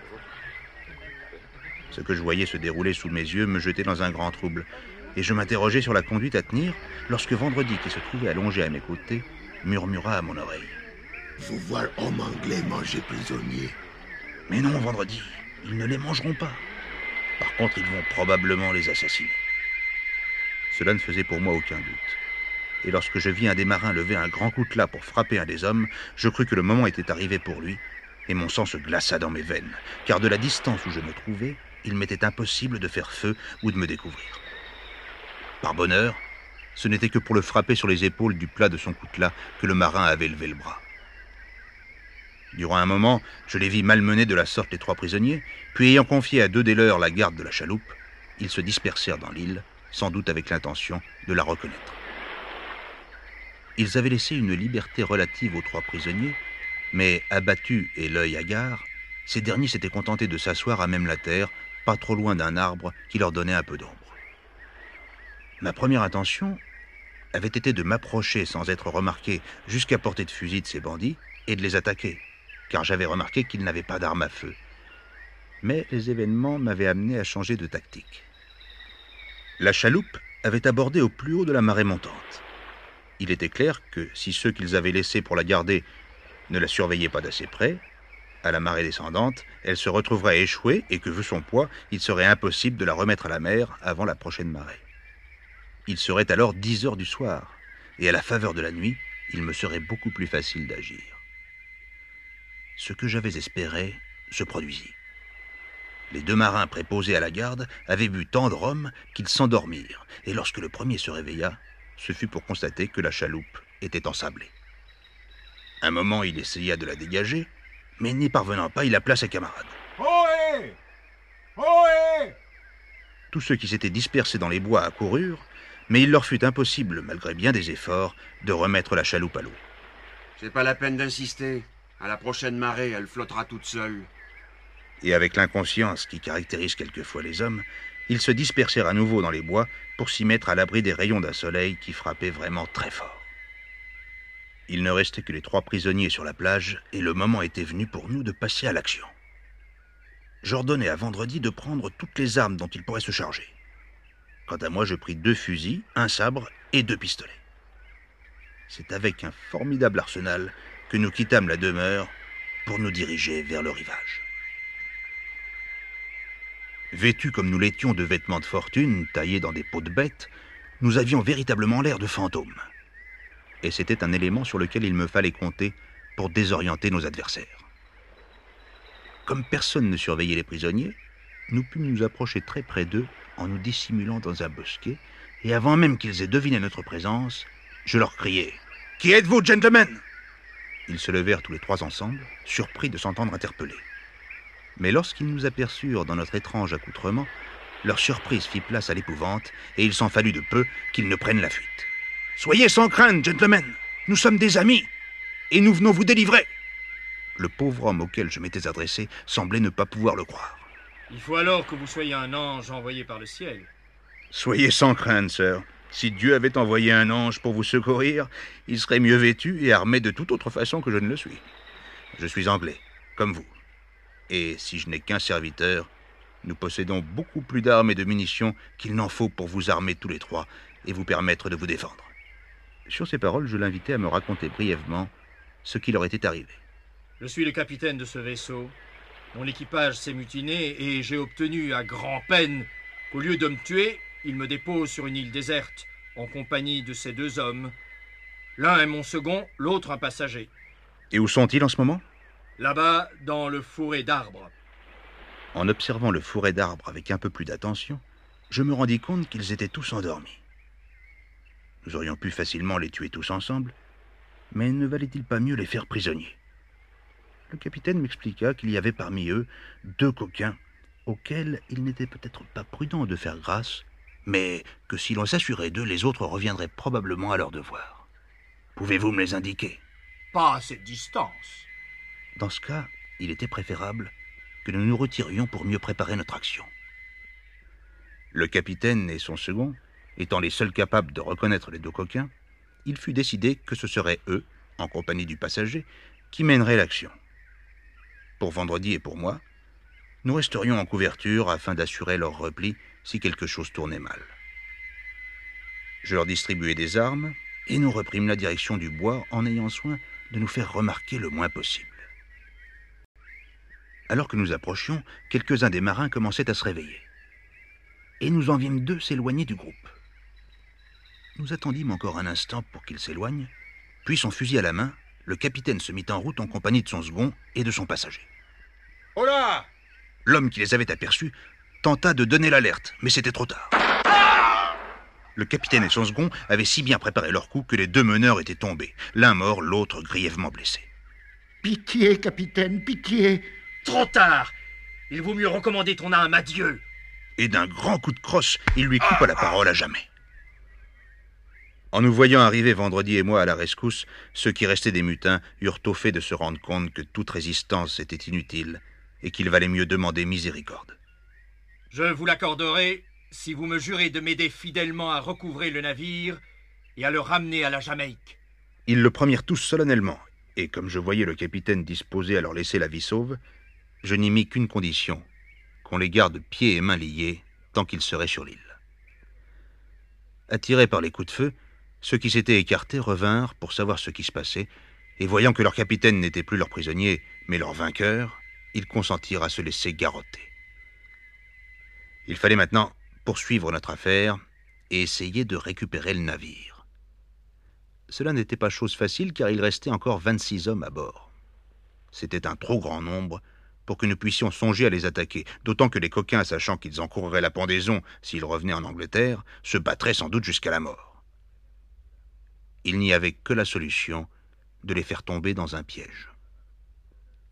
Ce que je voyais se dérouler sous mes yeux me jetait dans un grand trouble, et je m'interrogeais sur la conduite à tenir lorsque Vendredi, qui se trouvait allongé à mes côtés, murmura à mon oreille. Vous voir homme anglais manger prisonnier. Mais non, Vendredi, ils ne les mangeront pas. Par contre, ils vont probablement les assassiner. Cela ne faisait pour moi aucun doute. Et lorsque je vis un des marins lever un grand coutelas pour frapper un des hommes, je crus que le moment était arrivé pour lui, et mon sang se glaça dans mes veines, car de la distance où je me trouvais, il m'était impossible de faire feu ou de me découvrir. Par bonheur, ce n'était que pour le frapper sur les épaules du plat de son coutelas que le marin avait levé le bras. Durant un moment, je les vis malmener de la sorte les trois prisonniers, puis ayant confié à deux des leurs la garde de la chaloupe, ils se dispersèrent dans l'île, sans doute avec l'intention de la reconnaître. Ils avaient laissé une liberté relative aux trois prisonniers, mais abattus et l'œil hagard, ces derniers s'étaient contentés de s'asseoir à même la terre, pas trop loin d'un arbre qui leur donnait un peu d'ombre. Ma première intention avait été de m'approcher sans être remarqué jusqu'à portée de fusil de ces bandits et de les attaquer, car j'avais remarqué qu'ils n'avaient pas d'armes à feu. Mais les événements m'avaient amené à changer de tactique. La chaloupe avait abordé au plus haut de la marée montante. Il était clair que si ceux qu'ils avaient laissés pour la garder ne la surveillaient pas d'assez près, à la marée descendante, elle se retrouverait échouée et que, vu son poids, il serait impossible de la remettre à la mer avant la prochaine marée. Il serait alors dix heures du soir, et à la faveur de la nuit, il me serait beaucoup plus facile d'agir. Ce que j'avais espéré se produisit. Les deux marins préposés à la garde avaient bu tant de rhum qu'ils s'endormirent, et lorsque le premier se réveilla, ce fut pour constater que la chaloupe était ensablée. Un moment, il essaya de la dégager, mais n'y parvenant pas, il appela ses camarades. Ohé Ohé Tous ceux qui s'étaient dispersés dans les bois accoururent, mais il leur fut impossible, malgré bien des efforts, de remettre la chaloupe à l'eau. C'est pas la peine d'insister. À la prochaine marée, elle flottera toute seule. Et avec l'inconscience qui caractérise quelquefois les hommes, ils se dispersèrent à nouveau dans les bois pour s'y mettre à l'abri des rayons d'un soleil qui frappait vraiment très fort. Il ne restait que les trois prisonniers sur la plage et le moment était venu pour nous de passer à l'action. J'ordonnai à Vendredi de prendre toutes les armes dont il pourrait se charger. Quant à moi, je pris deux fusils, un sabre et deux pistolets. C'est avec un formidable arsenal que nous quittâmes la demeure pour nous diriger vers le rivage. Vêtus comme nous l'étions de vêtements de fortune, taillés dans des peaux de bêtes, nous avions véritablement l'air de fantômes. Et c'était un élément sur lequel il me fallait compter pour désorienter nos adversaires. Comme personne ne surveillait les prisonniers, nous pûmes nous approcher très près d'eux en nous dissimulant dans un bosquet, et avant même qu'ils aient deviné notre présence, je leur criai Qui êtes-vous, gentlemen? Ils se levèrent tous les trois ensemble, surpris de s'entendre interpeller. Mais lorsqu'ils nous aperçurent dans notre étrange accoutrement, leur surprise fit place à l'épouvante, et il s'en fallut de peu qu'ils ne prennent la fuite. Soyez sans crainte, gentlemen, nous sommes des amis, et nous venons vous délivrer. Le pauvre homme auquel je m'étais adressé semblait ne pas pouvoir le croire. Il faut alors que vous soyez un ange envoyé par le ciel. Soyez sans crainte, sœur. Si Dieu avait envoyé un ange pour vous secourir, il serait mieux vêtu et armé de toute autre façon que je ne le suis. Je suis anglais, comme vous. Et si je n'ai qu'un serviteur, nous possédons beaucoup plus d'armes et de munitions qu'il n'en faut pour vous armer tous les trois et vous permettre de vous défendre. Sur ces paroles, je l'invitai à me raconter brièvement ce qui leur était arrivé. Je suis le capitaine de ce vaisseau. Mon équipage s'est mutiné et j'ai obtenu à grand-peine qu'au lieu de me tuer, il me dépose sur une île déserte en compagnie de ces deux hommes. L'un est mon second, l'autre un passager. Et où sont-ils en ce moment? Là-bas, dans le fourré d'arbres. En observant le fourré d'arbres avec un peu plus d'attention, je me rendis compte qu'ils étaient tous endormis. Nous aurions pu facilement les tuer tous ensemble, mais ne valait-il pas mieux les faire prisonniers? Le capitaine m'expliqua qu'il y avait parmi eux deux coquins auxquels il n'était peut-être pas prudent de faire grâce, mais que si l'on s'assurait d'eux, les autres reviendraient probablement à leur devoir. Pouvez-vous me les indiquer? Pas à cette distance. Dans ce cas, il était préférable que nous nous retirions pour mieux préparer notre action. Le capitaine et son second, étant les seuls capables de reconnaître les deux coquins, il fut décidé que ce seraient eux, en compagnie du passager, qui mèneraient l'action. Pour vendredi et pour moi, nous resterions en couverture afin d'assurer leur repli si quelque chose tournait mal. Je leur distribuai des armes et nous reprîmes la direction du bois en ayant soin de nous faire remarquer le moins possible. Alors que nous approchions, quelques-uns des marins commençaient à se réveiller. Et nous en vîmes deux s'éloigner du groupe. Nous attendîmes encore un instant pour qu'ils s'éloignent, puis son fusil à la main, le capitaine se mit en route en compagnie de son second et de son passager. Oh là L'homme qui les avait aperçus tenta de donner l'alerte, mais c'était trop tard. Le capitaine et son second avaient si bien préparé leur coup que les deux meneurs étaient tombés, l'un mort, l'autre grièvement blessé. Pitié, capitaine, pitié. Trop tard Il vaut mieux recommander ton âme à Dieu. Et d'un grand coup de crosse, il lui coupa la parole à jamais. En nous voyant arriver vendredi et moi à la rescousse, ceux qui restaient des mutins eurent au fait de se rendre compte que toute résistance était inutile et qu'il valait mieux demander miséricorde. Je vous l'accorderai si vous me jurez de m'aider fidèlement à recouvrer le navire et à le ramener à la Jamaïque. Ils le promirent tous solennellement, et comme je voyais le capitaine disposé à leur laisser la vie sauve, je n'y mis qu'une condition, qu'on les garde pieds et mains liés tant qu'ils seraient sur l'île. Attirés par les coups de feu, ceux qui s'étaient écartés revinrent pour savoir ce qui se passait, et voyant que leur capitaine n'était plus leur prisonnier, mais leur vainqueur, ils consentirent à se laisser garrotter. Il fallait maintenant poursuivre notre affaire et essayer de récupérer le navire. Cela n'était pas chose facile car il restait encore 26 hommes à bord. C'était un trop grand nombre pour que nous puissions songer à les attaquer, d'autant que les coquins, sachant qu'ils encourraient la pendaison s'ils revenaient en Angleterre, se battraient sans doute jusqu'à la mort. Il n'y avait que la solution de les faire tomber dans un piège.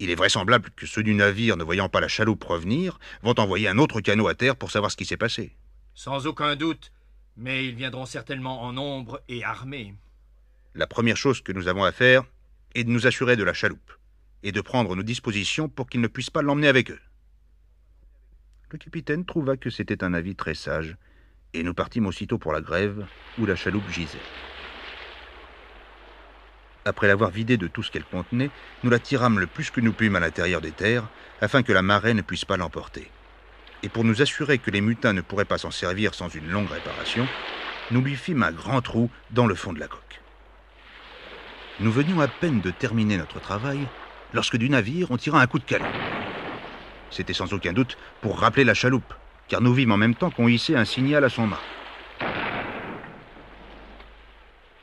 Il est vraisemblable que ceux du navire, ne voyant pas la chaloupe revenir, vont envoyer un autre canot à terre pour savoir ce qui s'est passé. Sans aucun doute, mais ils viendront certainement en nombre et armés. La première chose que nous avons à faire est de nous assurer de la chaloupe et de prendre nos dispositions pour qu'ils ne puissent pas l'emmener avec eux. Le capitaine trouva que c'était un avis très sage, et nous partîmes aussitôt pour la grève où la chaloupe gisait. Après l'avoir vidée de tout ce qu'elle contenait, nous la tirâmes le plus que nous pûmes à l'intérieur des terres, afin que la marée ne puisse pas l'emporter. Et pour nous assurer que les mutins ne pourraient pas s'en servir sans une longue réparation, nous lui fîmes un grand trou dans le fond de la coque. Nous venions à peine de terminer notre travail lorsque du navire on tira un coup de canon. C'était sans aucun doute pour rappeler la chaloupe, car nous vîmes en même temps qu'on hissait un signal à son mât.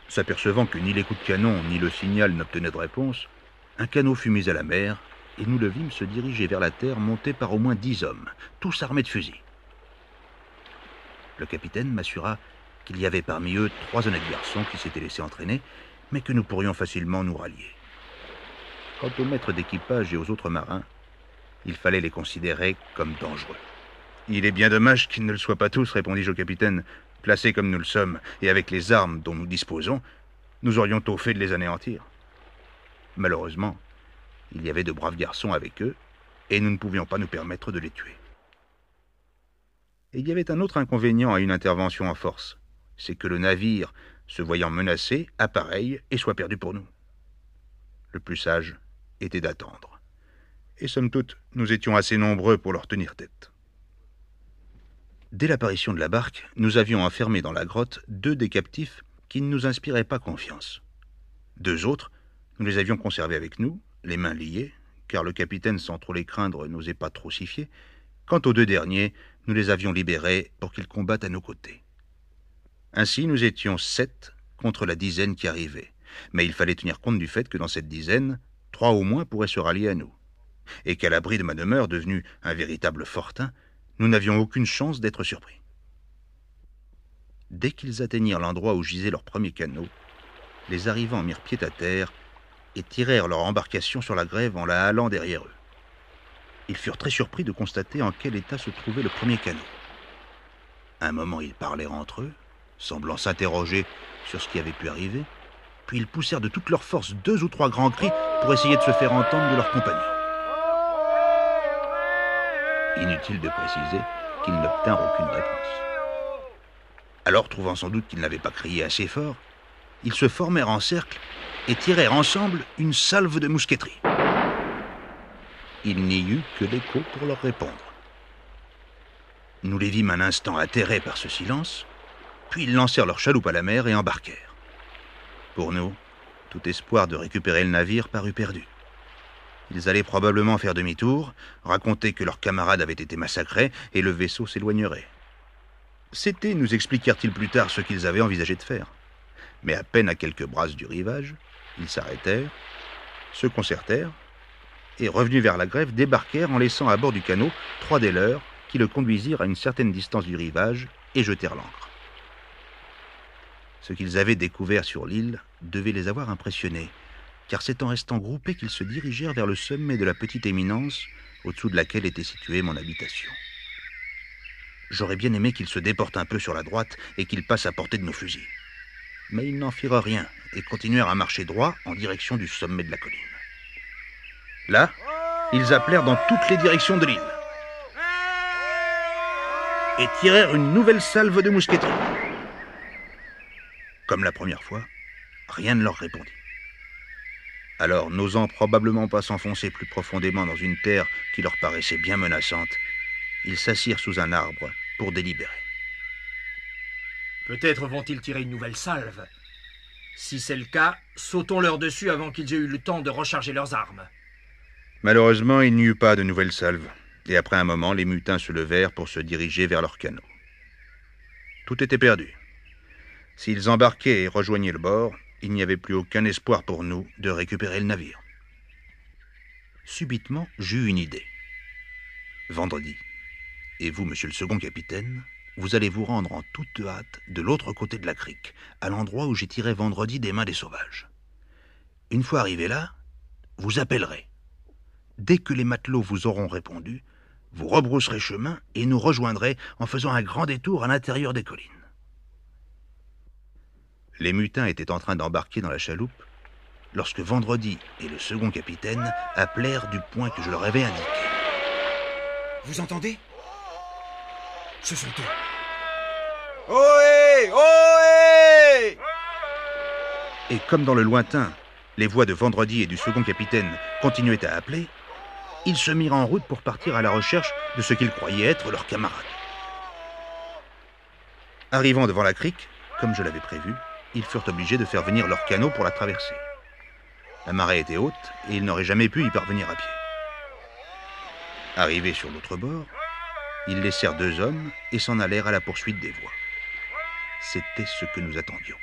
S'apercevant que ni les coups de canon ni le signal n'obtenaient de réponse, un canot fut mis à la mer et nous le vîmes se diriger vers la terre monté par au moins dix hommes, tous armés de fusils. Le capitaine m'assura qu'il y avait parmi eux trois honnêtes garçons qui s'étaient laissés entraîner, mais que nous pourrions facilement nous rallier. Quant aux maîtres d'équipage et aux autres marins, il fallait les considérer comme dangereux. Il est bien dommage qu'ils ne le soient pas tous, répondis-je au capitaine. Placés comme nous le sommes, et avec les armes dont nous disposons, nous aurions tôt fait de les anéantir. Malheureusement, il y avait de braves garçons avec eux, et nous ne pouvions pas nous permettre de les tuer. Il y avait un autre inconvénient à une intervention en force, c'est que le navire, se voyant menacé, appareille et soit perdu pour nous. Le plus sage était d'attendre. Et somme toute, nous étions assez nombreux pour leur tenir tête. Dès l'apparition de la barque, nous avions enfermé dans la grotte deux des captifs qui ne nous inspiraient pas confiance. Deux autres, nous les avions conservés avec nous, les mains liées, car le capitaine, sans trop les craindre, n'osait pas trop s'y fier. Quant aux deux derniers, nous les avions libérés pour qu'ils combattent à nos côtés. Ainsi, nous étions sept contre la dizaine qui arrivait. Mais il fallait tenir compte du fait que dans cette dizaine, trois au moins pourraient se rallier à nous. Et qu'à l'abri de ma demeure, devenue un véritable fortin, nous n'avions aucune chance d'être surpris. Dès qu'ils atteignirent l'endroit où gisait leur premier canot, les arrivants mirent pied à terre et tirèrent leur embarcation sur la grève en la halant derrière eux. Ils furent très surpris de constater en quel état se trouvait le premier canot. Un moment, ils parlèrent entre eux, semblant s'interroger sur ce qui avait pu arriver, puis ils poussèrent de toute leur force deux ou trois grands cris pour essayer de se faire entendre de leurs compagnons. Inutile de préciser qu'ils n'obtinrent aucune réponse. Alors, trouvant sans doute qu'ils n'avaient pas crié assez fort, ils se formèrent en cercle et tirèrent ensemble une salve de mousqueterie. Il n'y eut que l'écho pour leur répondre. Nous les vîmes un instant atterrés par ce silence, puis ils lancèrent leur chaloupe à la mer et embarquèrent. Pour nous, tout espoir de récupérer le navire parut perdu. Ils allaient probablement faire demi-tour, raconter que leurs camarades avaient été massacrés et le vaisseau s'éloignerait. C'était, nous expliquèrent-ils plus tard, ce qu'ils avaient envisagé de faire. Mais à peine à quelques brasses du rivage, ils s'arrêtèrent, se concertèrent, et revenus vers la grève, débarquèrent en laissant à bord du canot trois des leurs qui le conduisirent à une certaine distance du rivage et jetèrent l'ancre. Ce qu'ils avaient découvert sur l'île devait les avoir impressionnés, car c'est en restant groupés qu'ils se dirigèrent vers le sommet de la petite éminence au-dessous de laquelle était située mon habitation. J'aurais bien aimé qu'ils se déportent un peu sur la droite et qu'ils passent à portée de nos fusils. Mais ils n'en firent rien et continuèrent à marcher droit en direction du sommet de la colline. Là, ils appelèrent dans toutes les directions de l'île et tirèrent une nouvelle salve de mousqueterie. Comme la première fois, rien ne leur répondit. Alors, n'osant probablement pas s'enfoncer plus profondément dans une terre qui leur paraissait bien menaçante, ils s'assirent sous un arbre pour délibérer. Peut-être vont-ils tirer une nouvelle salve. Si c'est le cas, sautons-leur dessus avant qu'ils aient eu le temps de recharger leurs armes. Malheureusement, il n'y eut pas de nouvelle salve, et après un moment, les mutins se levèrent pour se diriger vers leur canot. Tout était perdu. S'ils embarquaient et rejoignaient le bord, il n'y avait plus aucun espoir pour nous de récupérer le navire. Subitement, j'eus une idée. Vendredi. Et vous, monsieur le second capitaine, vous allez vous rendre en toute hâte de l'autre côté de la crique, à l'endroit où j'ai tiré vendredi des mains des sauvages. Une fois arrivé là, vous appellerez. Dès que les matelots vous auront répondu, vous rebrousserez chemin et nous rejoindrez en faisant un grand détour à l'intérieur des collines. Les mutins étaient en train d'embarquer dans la chaloupe lorsque Vendredi et le second capitaine appelèrent du point que je leur avais indiqué. Vous entendez? Ce sont eux. Ohé Ohé Et comme dans le lointain, les voix de Vendredi et du second capitaine continuaient à appeler, ils se mirent en route pour partir à la recherche de ce qu'ils croyaient être leurs camarades. Arrivant devant la crique, comme je l'avais prévu, ils furent obligés de faire venir leur canot pour la traverser. La marée était haute et ils n'auraient jamais pu y parvenir à pied. Arrivés sur l'autre bord, ils laissèrent deux hommes et s'en allèrent à la poursuite des voies. C'était ce que nous attendions.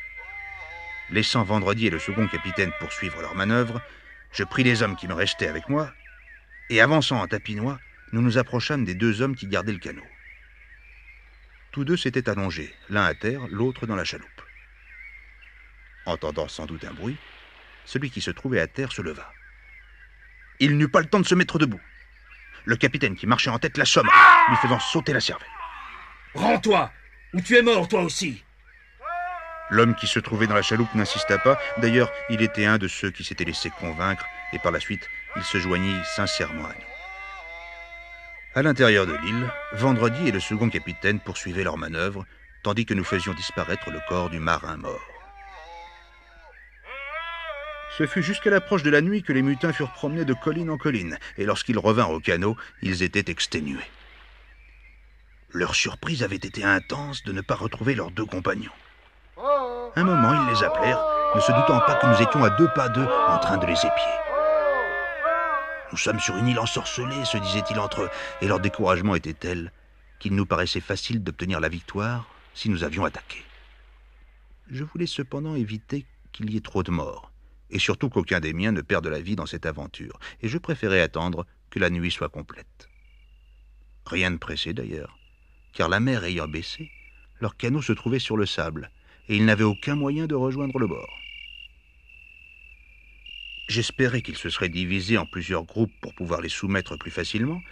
Laissant Vendredi et le second capitaine poursuivre leur manœuvre, je pris les hommes qui me restaient avec moi, et avançant en tapinois, nous nous approchâmes des deux hommes qui gardaient le canot. Tous deux s'étaient allongés, l'un à terre, l'autre dans la chaloupe. Entendant sans doute un bruit, celui qui se trouvait à terre se leva. Il n'eut pas le temps de se mettre debout. Le capitaine qui marchait en tête l'assomme, lui faisant sauter la cervelle. Rends-toi, ou tu es mort toi aussi. L'homme qui se trouvait dans la chaloupe n'insista pas. D'ailleurs, il était un de ceux qui s'étaient laissés convaincre, et par la suite, il se joignit sincèrement à nous. À l'intérieur de l'île, Vendredi et le second capitaine poursuivaient leur manœuvre, tandis que nous faisions disparaître le corps du marin mort. Ce fut jusqu'à l'approche de la nuit que les mutins furent promenés de colline en colline, et lorsqu'ils revinrent au canot, ils étaient exténués. Leur surprise avait été intense de ne pas retrouver leurs deux compagnons. Un moment, ils les appelèrent, ne se doutant pas que nous étions à deux pas d'eux en train de les épier. Nous sommes sur une île ensorcelée, se disaient-ils entre eux, et leur découragement était tel qu'il nous paraissait facile d'obtenir la victoire si nous avions attaqué. Je voulais cependant éviter qu'il y ait trop de morts, et surtout qu'aucun des miens ne perde la vie dans cette aventure, et je préférais attendre que la nuit soit complète. Rien ne pressait d'ailleurs, car la mer ayant baissé, leur canot se trouvait sur le sable, et ils n'avaient aucun moyen de rejoindre le bord. J'espérais qu'ils se seraient divisés en plusieurs groupes pour pouvoir les soumettre plus facilement,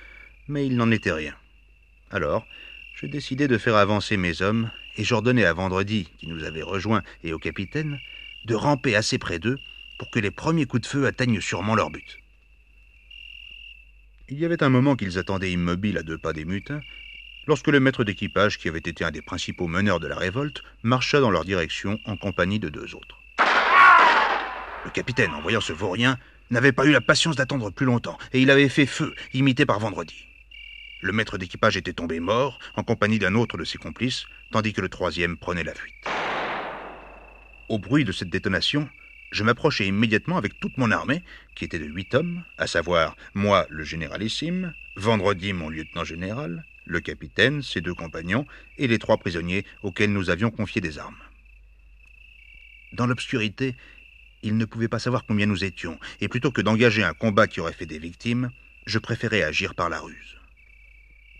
mais il n'en était rien. Alors, je décidai de faire avancer mes hommes, et j'ordonnai à Vendredi, qui nous avait rejoints, et au capitaine, de ramper assez près d'eux pour que les premiers coups de feu atteignent sûrement leur but. Il y avait un moment qu'ils attendaient immobiles à deux pas des mutins, lorsque le maître d'équipage, qui avait été un des principaux meneurs de la révolte, marcha dans leur direction en compagnie de deux autres. Le capitaine, en voyant ce vaurien, n'avait pas eu la patience d'attendre plus longtemps, et il avait fait feu, imité par Vendredi. Le maître d'équipage était tombé mort, en compagnie d'un autre de ses complices, tandis que le troisième prenait la fuite. Au bruit de cette détonation, je m'approchai immédiatement avec toute mon armée, qui était de huit hommes, à savoir moi, le généralissime, Vendredi, mon lieutenant général, le capitaine, ses deux compagnons, et les trois prisonniers auxquels nous avions confié des armes. Dans l'obscurité, ils ne pouvaient pas savoir combien nous étions, et plutôt que d'engager un combat qui aurait fait des victimes, je préférais agir par la ruse.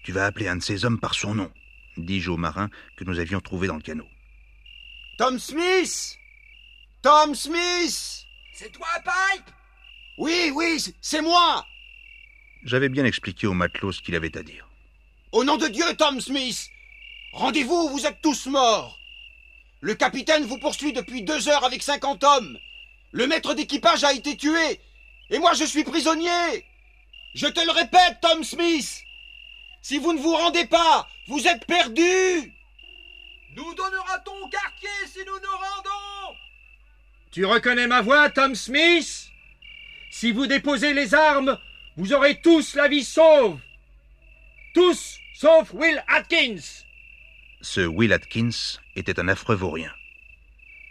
Tu vas appeler un de ces hommes par son nom, dis-je au marin que nous avions trouvé dans le canot. Tom Smith Tom Smith. C'est toi, Pipe Oui, oui, c'est moi. J'avais bien expliqué au matelot ce qu'il avait à dire. Au nom de Dieu, Tom Smith Rendez-vous, vous êtes tous morts. Le capitaine vous poursuit depuis deux heures avec cinquante hommes. Le maître d'équipage a été tué Et moi je suis prisonnier. Je te le répète, Tom Smith Si vous ne vous rendez pas, vous êtes perdu. Nous donnera ton quartier si nous nous Tu reconnais ma voix, Tom Smith? Si vous déposez les armes, vous aurez tous la vie sauve. Tous, Sauf Will Atkins Ce Will Atkins était un affreux vaurien.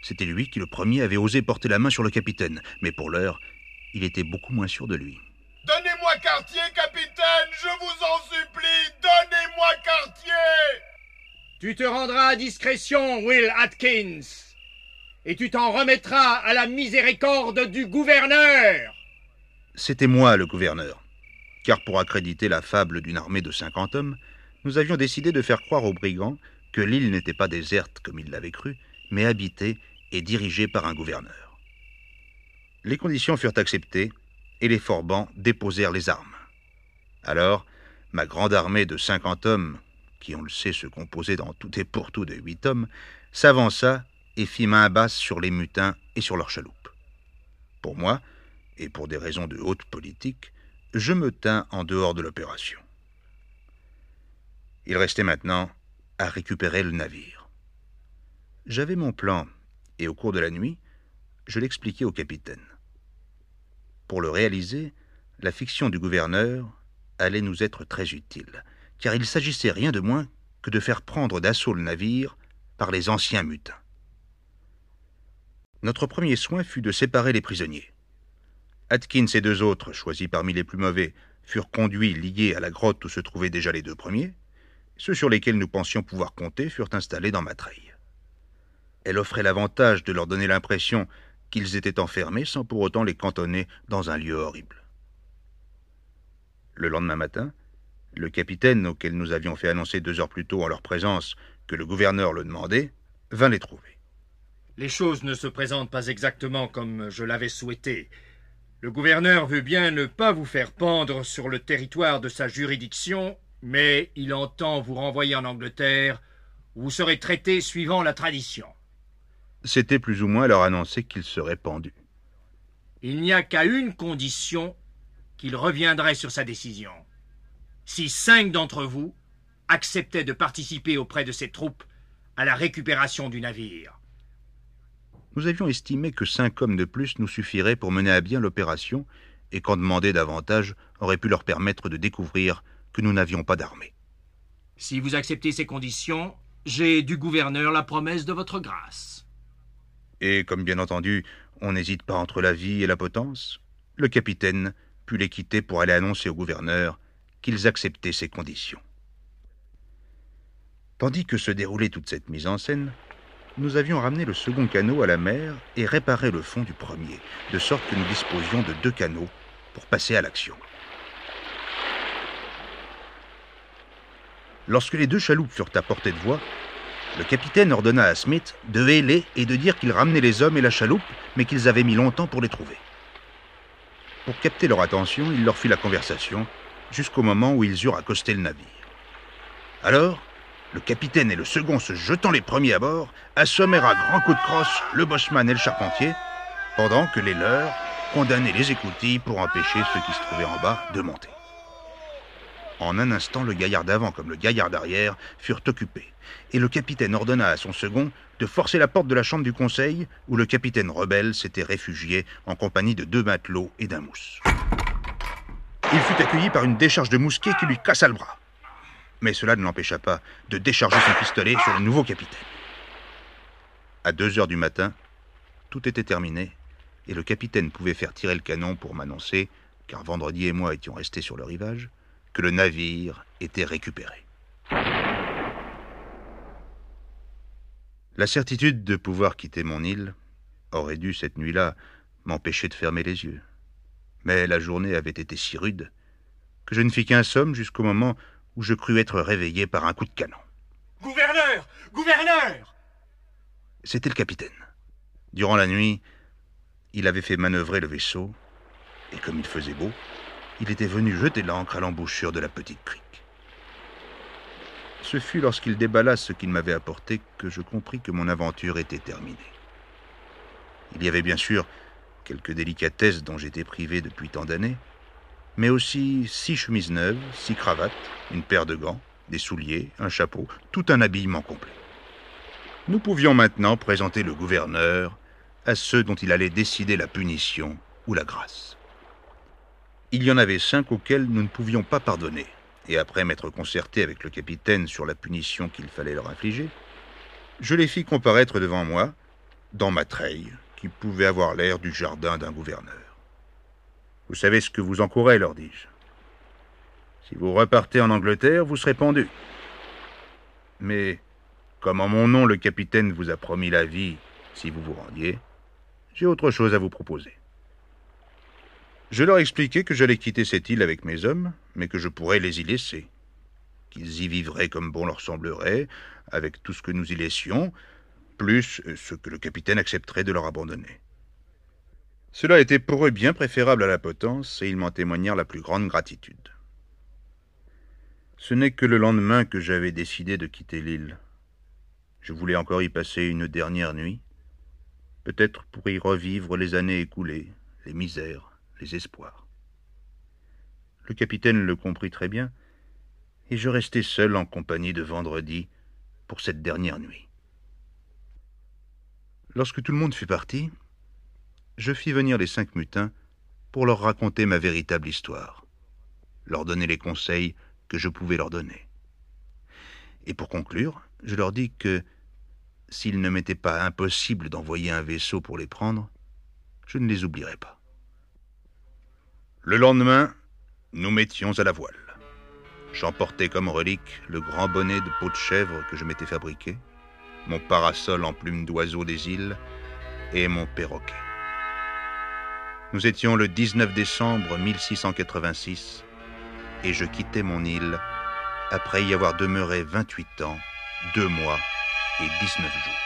C'était lui qui le premier avait osé porter la main sur le capitaine, mais pour l'heure, il était beaucoup moins sûr de lui. Donnez-moi quartier, capitaine, je vous en supplie, donnez-moi quartier Tu te rendras à discrétion, Will Atkins, et tu t'en remettras à la miséricorde du gouverneur. C'était moi le gouverneur, car pour accréditer la fable d'une armée de 50 hommes, nous avions décidé de faire croire aux brigands que l'île n'était pas déserte comme ils l'avaient cru, mais habitée et dirigée par un gouverneur. Les conditions furent acceptées et les forbans déposèrent les armes. Alors, ma grande armée de 50 hommes, qui on le sait se composait dans tout et pour tout de huit hommes, s'avança et fit main basse sur les mutins et sur leurs chaloupes. Pour moi, et pour des raisons de haute politique, je me tins en dehors de l'opération. Il restait maintenant à récupérer le navire. J'avais mon plan, et au cours de la nuit, je l'expliquai au capitaine. Pour le réaliser, la fiction du gouverneur allait nous être très utile, car il s'agissait rien de moins que de faire prendre d'assaut le navire par les anciens mutins. Notre premier soin fut de séparer les prisonniers. Atkins et deux autres, choisis parmi les plus mauvais, furent conduits liés à la grotte où se trouvaient déjà les deux premiers. Ceux sur lesquels nous pensions pouvoir compter furent installés dans ma treille. Elle offrait l'avantage de leur donner l'impression qu'ils étaient enfermés sans pour autant les cantonner dans un lieu horrible. Le lendemain matin, le capitaine, auquel nous avions fait annoncer deux heures plus tôt en leur présence que le gouverneur le demandait, vint les trouver. Les choses ne se présentent pas exactement comme je l'avais souhaité. Le gouverneur veut bien ne pas vous faire pendre sur le territoire de sa juridiction, mais il entend vous renvoyer en Angleterre, où vous serez traité suivant la tradition. C'était plus ou moins leur annoncer qu'il serait pendu. Il n'y a qu'à une condition qu'il reviendrait sur sa décision. Si cinq d'entre vous acceptaient de participer auprès de ses troupes à la récupération du navire. Nous avions estimé que cinq hommes de plus nous suffiraient pour mener à bien l'opération, et qu'en demander davantage aurait pu leur permettre de découvrir que nous n'avions pas d'armée. Si vous acceptez ces conditions, j'ai du gouverneur la promesse de votre grâce. Et comme bien entendu, on n'hésite pas entre la vie et la potence, le capitaine put les quitter pour aller annoncer au gouverneur qu'ils acceptaient ces conditions. Tandis que se déroulait toute cette mise en scène, nous avions ramené le second canot à la mer et réparé le fond du premier, de sorte que nous disposions de deux canots pour passer à l'action. Lorsque les deux chaloupes furent à portée de voie, le capitaine ordonna à Smith de héler et de dire qu'il ramenait les hommes et la chaloupe, mais qu'ils avaient mis longtemps pour les trouver. Pour capter leur attention, il leur fit la conversation, jusqu'au moment où ils eurent accosté le navire. Alors, le capitaine et le second se jetant les premiers à bord, assommèrent à grands coups de crosse le bosseman et le charpentier, pendant que les leurs condamnaient les écoutilles pour empêcher ceux qui se trouvaient en bas de monter. En un instant, le gaillard d'avant comme le gaillard d'arrière furent occupés, et le capitaine ordonna à son second de forcer la porte de la chambre du conseil où le capitaine rebelle s'était réfugié en compagnie de deux matelots et d'un mousse. Il fut accueilli par une décharge de mousquet qui lui cassa le bras. Mais cela ne l'empêcha pas de décharger son pistolet sur le nouveau capitaine. À deux heures du matin, tout était terminé, et le capitaine pouvait faire tirer le canon pour m'annoncer, car vendredi et moi étions restés sur le rivage, que le navire était récupéré. La certitude de pouvoir quitter mon île aurait dû, cette nuit-là, m'empêcher de fermer les yeux. Mais la journée avait été si rude que je ne fis qu'un somme jusqu'au moment où je crus être réveillé par un coup de canon. Gouverneur Gouverneur C'était le capitaine. Durant la nuit, il avait fait manœuvrer le vaisseau, et comme il faisait beau, il était venu jeter l'ancre à l'embouchure de la petite crique. Ce fut lorsqu'il déballa ce qu'il m'avait apporté que je compris que mon aventure était terminée. Il y avait bien sûr quelques délicatesses dont j'étais privé depuis tant d'années, mais aussi six chemises neuves, six cravates, une paire de gants, des souliers, un chapeau, tout un habillement complet. Nous pouvions maintenant présenter le gouverneur à ceux dont il allait décider la punition ou la grâce. Il y en avait cinq auxquels nous ne pouvions pas pardonner, et après m'être concerté avec le capitaine sur la punition qu'il fallait leur infliger, je les fis comparaître devant moi, dans ma treille, qui pouvait avoir l'air du jardin d'un gouverneur. Vous savez ce que vous encourez, leur dis-je. Si vous repartez en Angleterre, vous serez pendu. Mais, comme en mon nom le capitaine vous a promis la vie si vous vous rendiez, j'ai autre chose à vous proposer. Je leur expliquai que j'allais quitter cette île avec mes hommes, mais que je pourrais les y laisser, qu'ils y vivraient comme bon leur semblerait, avec tout ce que nous y laissions, plus ce que le capitaine accepterait de leur abandonner. Cela était pour eux bien préférable à la potence, et ils m'en témoignèrent la plus grande gratitude. Ce n'est que le lendemain que j'avais décidé de quitter l'île. Je voulais encore y passer une dernière nuit, peut-être pour y revivre les années écoulées, les misères, les espoirs. Le capitaine le comprit très bien, et je restai seul en compagnie de Vendredi pour cette dernière nuit. Lorsque tout le monde fut parti, je fis venir les cinq mutins pour leur raconter ma véritable histoire, leur donner les conseils que je pouvais leur donner. Et pour conclure, je leur dis que s'il ne m'était pas impossible d'envoyer un vaisseau pour les prendre, je ne les oublierai pas. Le lendemain, nous mettions à la voile. J'emportais comme relique le grand bonnet de peau de chèvre que je m'étais fabriqué, mon parasol en plumes d'oiseau des îles et mon perroquet. Nous étions le 19 décembre 1686 et je quittais mon île après y avoir demeuré 28 ans, 2 mois et 19 jours.